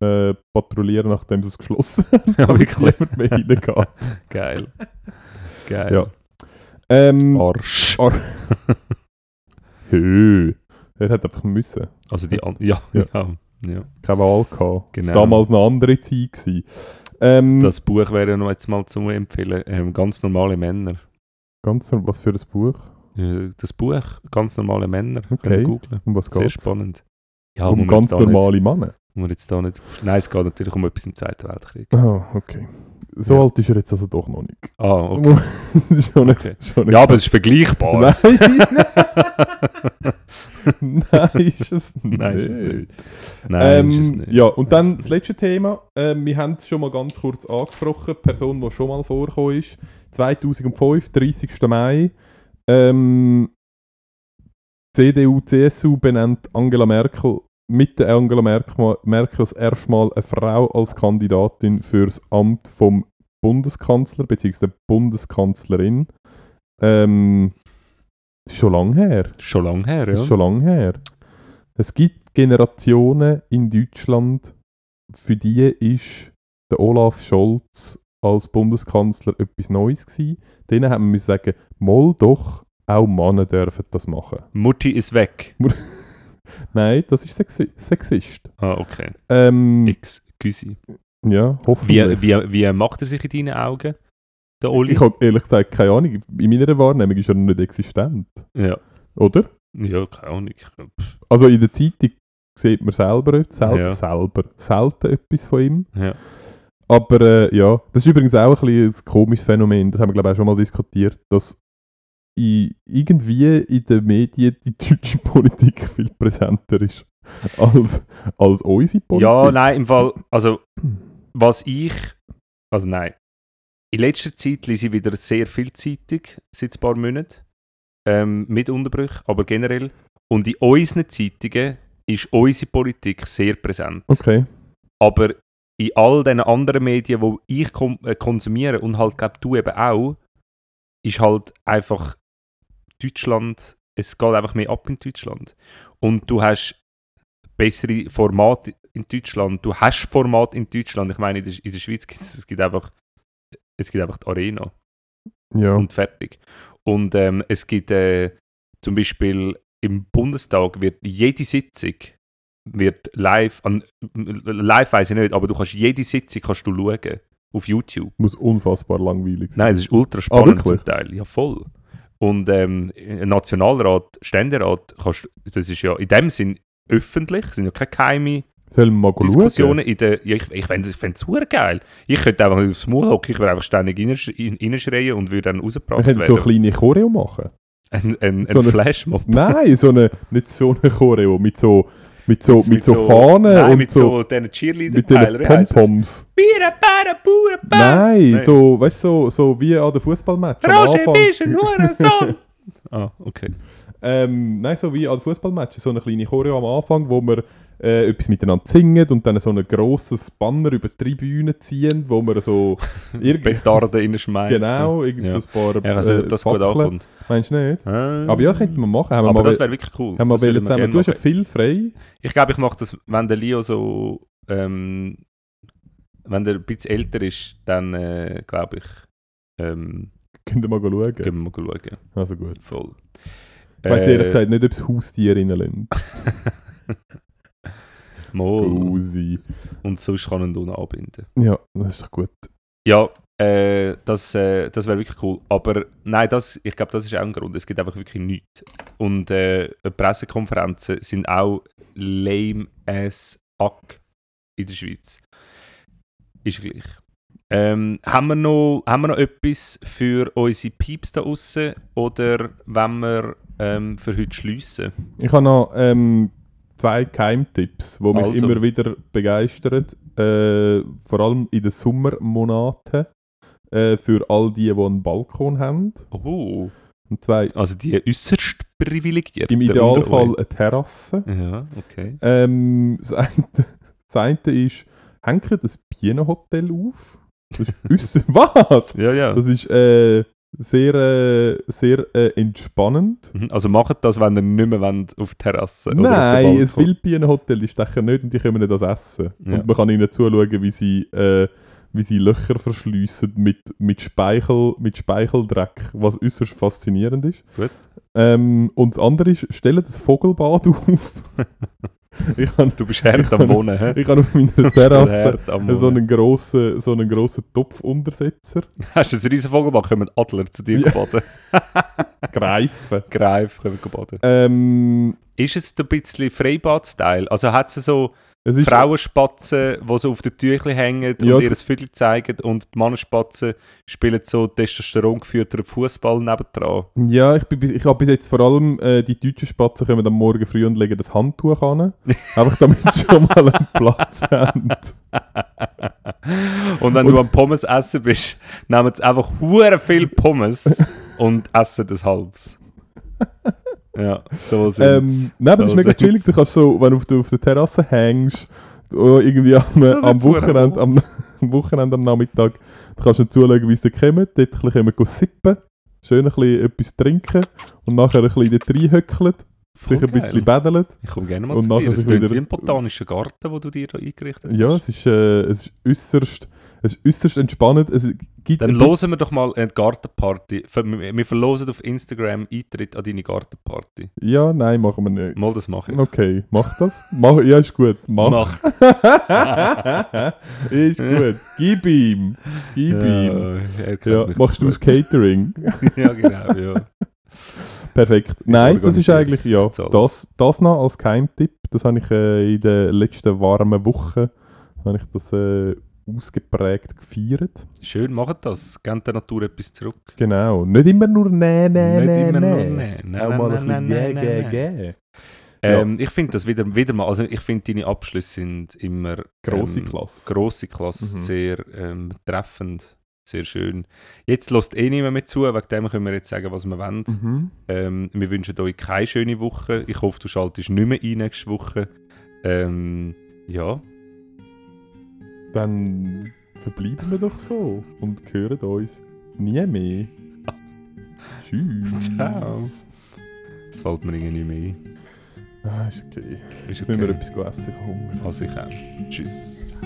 äh, patrouillieren, nachdem sie es geschlossen haben. Ja, wirklich? niemand mehr reingeht. Geil. Geil. Ja. Ähm, Arsch. Hö. Er hat einfach müssen. Also die an ja, Ja. ja. ja, Keine Wahl gehabt. Genau. Damals eine andere Zeit gewesen. Ähm, Das Buch wäre ja noch jetzt mal zu empfehlen. Ähm, ganz normale Männer. ganz, was für ein Buch? Äh, Das Buch, ganz normale Männer. Okay. Googlen. Um was Sehr geht spannend. Ja, Um ganz normale Männer. Muss man jetzt da nicht. Nein, es geht natürlich um etwas im Zweiten Weltkrieg. Ah, okay. So Ja. alt ist er jetzt also doch noch nicht. Ah, okay. Das ist schon nicht, Okay. schon nicht Ja, aber es ist vergleichbar. Nein! Nein, ist es nicht. Nein, ist es nicht. Nein, ist es Ähm, nicht. Ja, und dann das letzte Thema. Ähm, wir haben es schon mal ganz kurz angesprochen. Die Person, die schon mal vorgekommen ist. 2005, 30. Mai. Ähm, CDU, CSU benennt Angela Merkel mit der Angela Merkel, Merkel das erste Mal eine Frau als Kandidatin für das Amt vom Bundeskanzler bzw. Bundeskanzlerin. Ähm, schon lange her. Schon lange her, ja. schon lange her. Es gibt Generationen in Deutschland, für die ist der Olaf Scholz als Bundeskanzler etwas Neues gewesen. Denen haben wir sagen, mal doch, auch Männer dürfen das machen. Mutti ist weg. Nein, das ist Sexi Sexist. Ah, okay. Ähm, Excuse. ja, hoffentlich. Wie, wie, wie macht er sich in deinen Augen, der Oli? ich habe ehrlich gesagt keine Ahnung. In meiner Wahrnehmung ist er noch nicht existent. ja. Oder? ja, keine Ahnung. Also in der Zeitung sieht man selber, sel Ja. selber selten etwas von ihm. Ja. Aber äh, ja, das ist übrigens auch ein, bisschen ein komisches Phänomen, das haben wir glaube ich auch schon mal diskutiert, dass i- irgendwie in den Medien die deutsche Politik viel präsenter ist als, als unsere Politik. ja, nein, im Fall, also, was ich, also nein, in letzter Zeit lese ich wieder sehr viel Zeitung, seit ein paar Monaten, ähm, mit Unterbrüchen, aber generell. Und in unseren Zeitungen ist unsere Politik sehr präsent. Okay. Aber in all den anderen Medien, die ich äh, konsumiere und halt, glaube du eben auch, ist halt einfach Deutschland, es geht einfach mehr ab in Deutschland. Und du hast bessere Formate in Deutschland, du hast Format in Deutschland. Ich meine, in der, in der Schweiz gibt es, es gibt einfach, es gibt einfach die Arena Ja. und fertig. Und ähm, es gibt äh, zum Beispiel im Bundestag wird jede Sitzung wird live, an, live weiß ich nicht, aber du kannst jede Sitzung kannst du schauen auf YouTube. Muss unfassbar langweilig sein. Nein, es ist ultra spannend Ah, zum Teil, ja voll. Und ähm, ein Nationalrat, Ständerat, kannst, das ist ja in dem Sinn öffentlich, sind ja keine geheime Sollen wir mal schauen? Diskussionen in der. Ja, ich ich fände es geil. Ich könnte einfach aufs Maul hocken, ich würde einfach ständig reinsch- in- reinschreien und würde dann Wir rausgebracht können so werden. eine kleine Choreo machen. Ein, ein, so ein Flashmob. Nein, so eine, nicht so eine Choreo, mit so, mit so, mit so, so- Fahnen Nein, und mit so, so, diesen mit Cheerleader-Teilern. den Pompoms. Bira. Nein, Nein. so, weißt du, so, so wie an der Fußballmatch. Roger, bist ein Hurensohn! ah, okay. Ähm, nein, so wie an der Fußballmatch, so eine kleine Choreo am Anfang, wo wir äh, etwas miteinander singen und dann so ein grosses Banner über die Tribüne ziehen, wo wir so irgendwie Petarden reinschmeißen. genau irgend Ja. so ein paar Ja, also, ob das gut ankommt. Meinst du nicht? Ah. Aber ja, könnte man machen. Haben wir Aber das wäre wirklich cool. haben wir wollen zusammen. Du hast ja viel frei. Ich glaube, ich mache das, wenn der Leo so. Ähm, wenn er ein bisschen älter ist, dann äh, glaube ich. Ähm, Könnt ihr mal schauen. gehen wir mal schauen. Also gut. Voll. Ich weiss Äh, ehrlich gesagt nicht, ob es Haustiere reinlässt. Scusi. Und sonst kann ihn unten anbinden. Ja, das ist doch gut. Ja, äh, das, äh, das wäre wirklich cool. Aber nein, das, ich glaube, das ist auch ein Grund. Es gibt einfach wirklich nichts. Und äh, Pressekonferenzen sind auch lame as fuck in der Schweiz. Ist gleich. Ähm, haben, wir noch, haben wir noch etwas für unsere Pieps da draussen oder wenn wir ähm, für heute schliessen? Ich habe noch ähm, zwei Geheimtipps, die mich Also. immer wieder begeistern. Äh, vor allem in den Sommermonaten. Äh, für all die, die einen Balkon haben. Oh, Und zwei, Also die äußerst privilegierten. im Idealfall eine Terrasse. Ja, okay. Ähm, das, eine, das eine ist, hängt das Bienenhotel auf. Das ist Was? Ja, ja. Das ist äh, sehr, äh, sehr äh, entspannend. Mhm. Also macht das, wenn ihr nicht mehr wollt, auf die Terrasse oder Nein, auf ein. Wildbienenhotel, die stechen nicht und die können das essen. Ja. Und man kann ihnen zuschauen, wie sie, äh, wie sie Löcher verschliessen mit, mit, Speichel, mit Speicheldreck, was äußerst faszinierend ist. Gut. Ähm, und das andere ist, stellen das Vogelbad auf. ich habe Du bist hart am Wohnen, hä? ich habe auf meiner Terrasse so einen grossen, so einen grossen Topfuntersetzer. Hast du einen riesen Vogelbach, kommen Adler zu dir Ja. baden. Greifen. Greif, kommen baden. Ähm, Ist es ein bisschen Freibad-Style? Also hat es so es Frauenspatzen, die so auf den Tüchli hängen Ja, und ihr Viertel zeigen und die Mannenspatzen spielen so Testosteron geführten Fußball nebendran. Ja, ich, bin, ich habe bis jetzt vor allem äh, die deutschen Spatzen kommen am Morgen früh und legen das Handtuch an. Einfach damit sie schon mal einen Platz haben. Und wenn du am Pommes essen bist, nehmen sie einfach hure viel Pommes und essen das halbs. Ja, so sind Ähm, nein, aber das So ist mega chillig. Du kannst so, wenn du auf der, auf der Terrasse hängst, oder irgendwie am, am, ist Wochenende, am, am Wochenende am Nachmittag, du kannst dann zuschauen, wie sie da kommen. Dort ein bisschen können wir sippen, schön ein bisschen etwas trinken und nachher ein bisschen dort reinhöckeln, sich ein bisschen badeln. Ich komme gerne mal Und zu dir. Es klingt wieder- wie ein botanischer Garten, den du dir da eingerichtet Ja, hast. es ist, äh, es ist äußerst, es ist äußerst entspannend. Es gibt Dann losen wir doch mal eine Gartenparty. Wir verlosen auf Instagram Eintritt an deine Gartenparty. Ja, nein, machen wir nicht. Mal das mache ich. Okay, mach das. Mach, ja, ist gut. Mach. Mach. ist gut. Gib ihm. Gib ihm. Ja, kennt Ja, machst du das Catering? ja, genau, ja. Perfekt. Nein, das ist eigentlich ja, das, das noch als Geheimtipp. Das habe ich äh, in den letzten warmen Wochen habe ich das äh, ausgeprägt gefeiert. Schön, macht das. Gebt der Natur etwas zurück. Genau. Nicht immer nur nee, nee, Nicht nee, immer nur nee. nee. Nein, Auch nein, mal nein, ein nein, bisschen nein, gä, nein, gä, nein. gä. Ähm, Ich finde das wieder, wieder mal, also ich finde deine Abschlüsse sind immer Grosse ähm, Klasse. grosse Klasse, Mhm. sehr ähm, treffend, sehr schön. Jetzt lässt eh niemand mehr zu, wegen dem können wir jetzt sagen, was wir wollen. Mhm. Ähm, wir wünschen euch keine schöne Woche. Ich hoffe, du schaltest nicht mehr ein nächste Woche. Ähm, ja, Dann verbleiben wir doch so und hören uns nie mehr. Tschüss. Ciao. es fällt mir irgendwie nicht mehr ein. Ah, ist okay. Ist Jetzt müssen wir okay. etwas essen, ich habe Hunger. Also ich auch. Tschüss.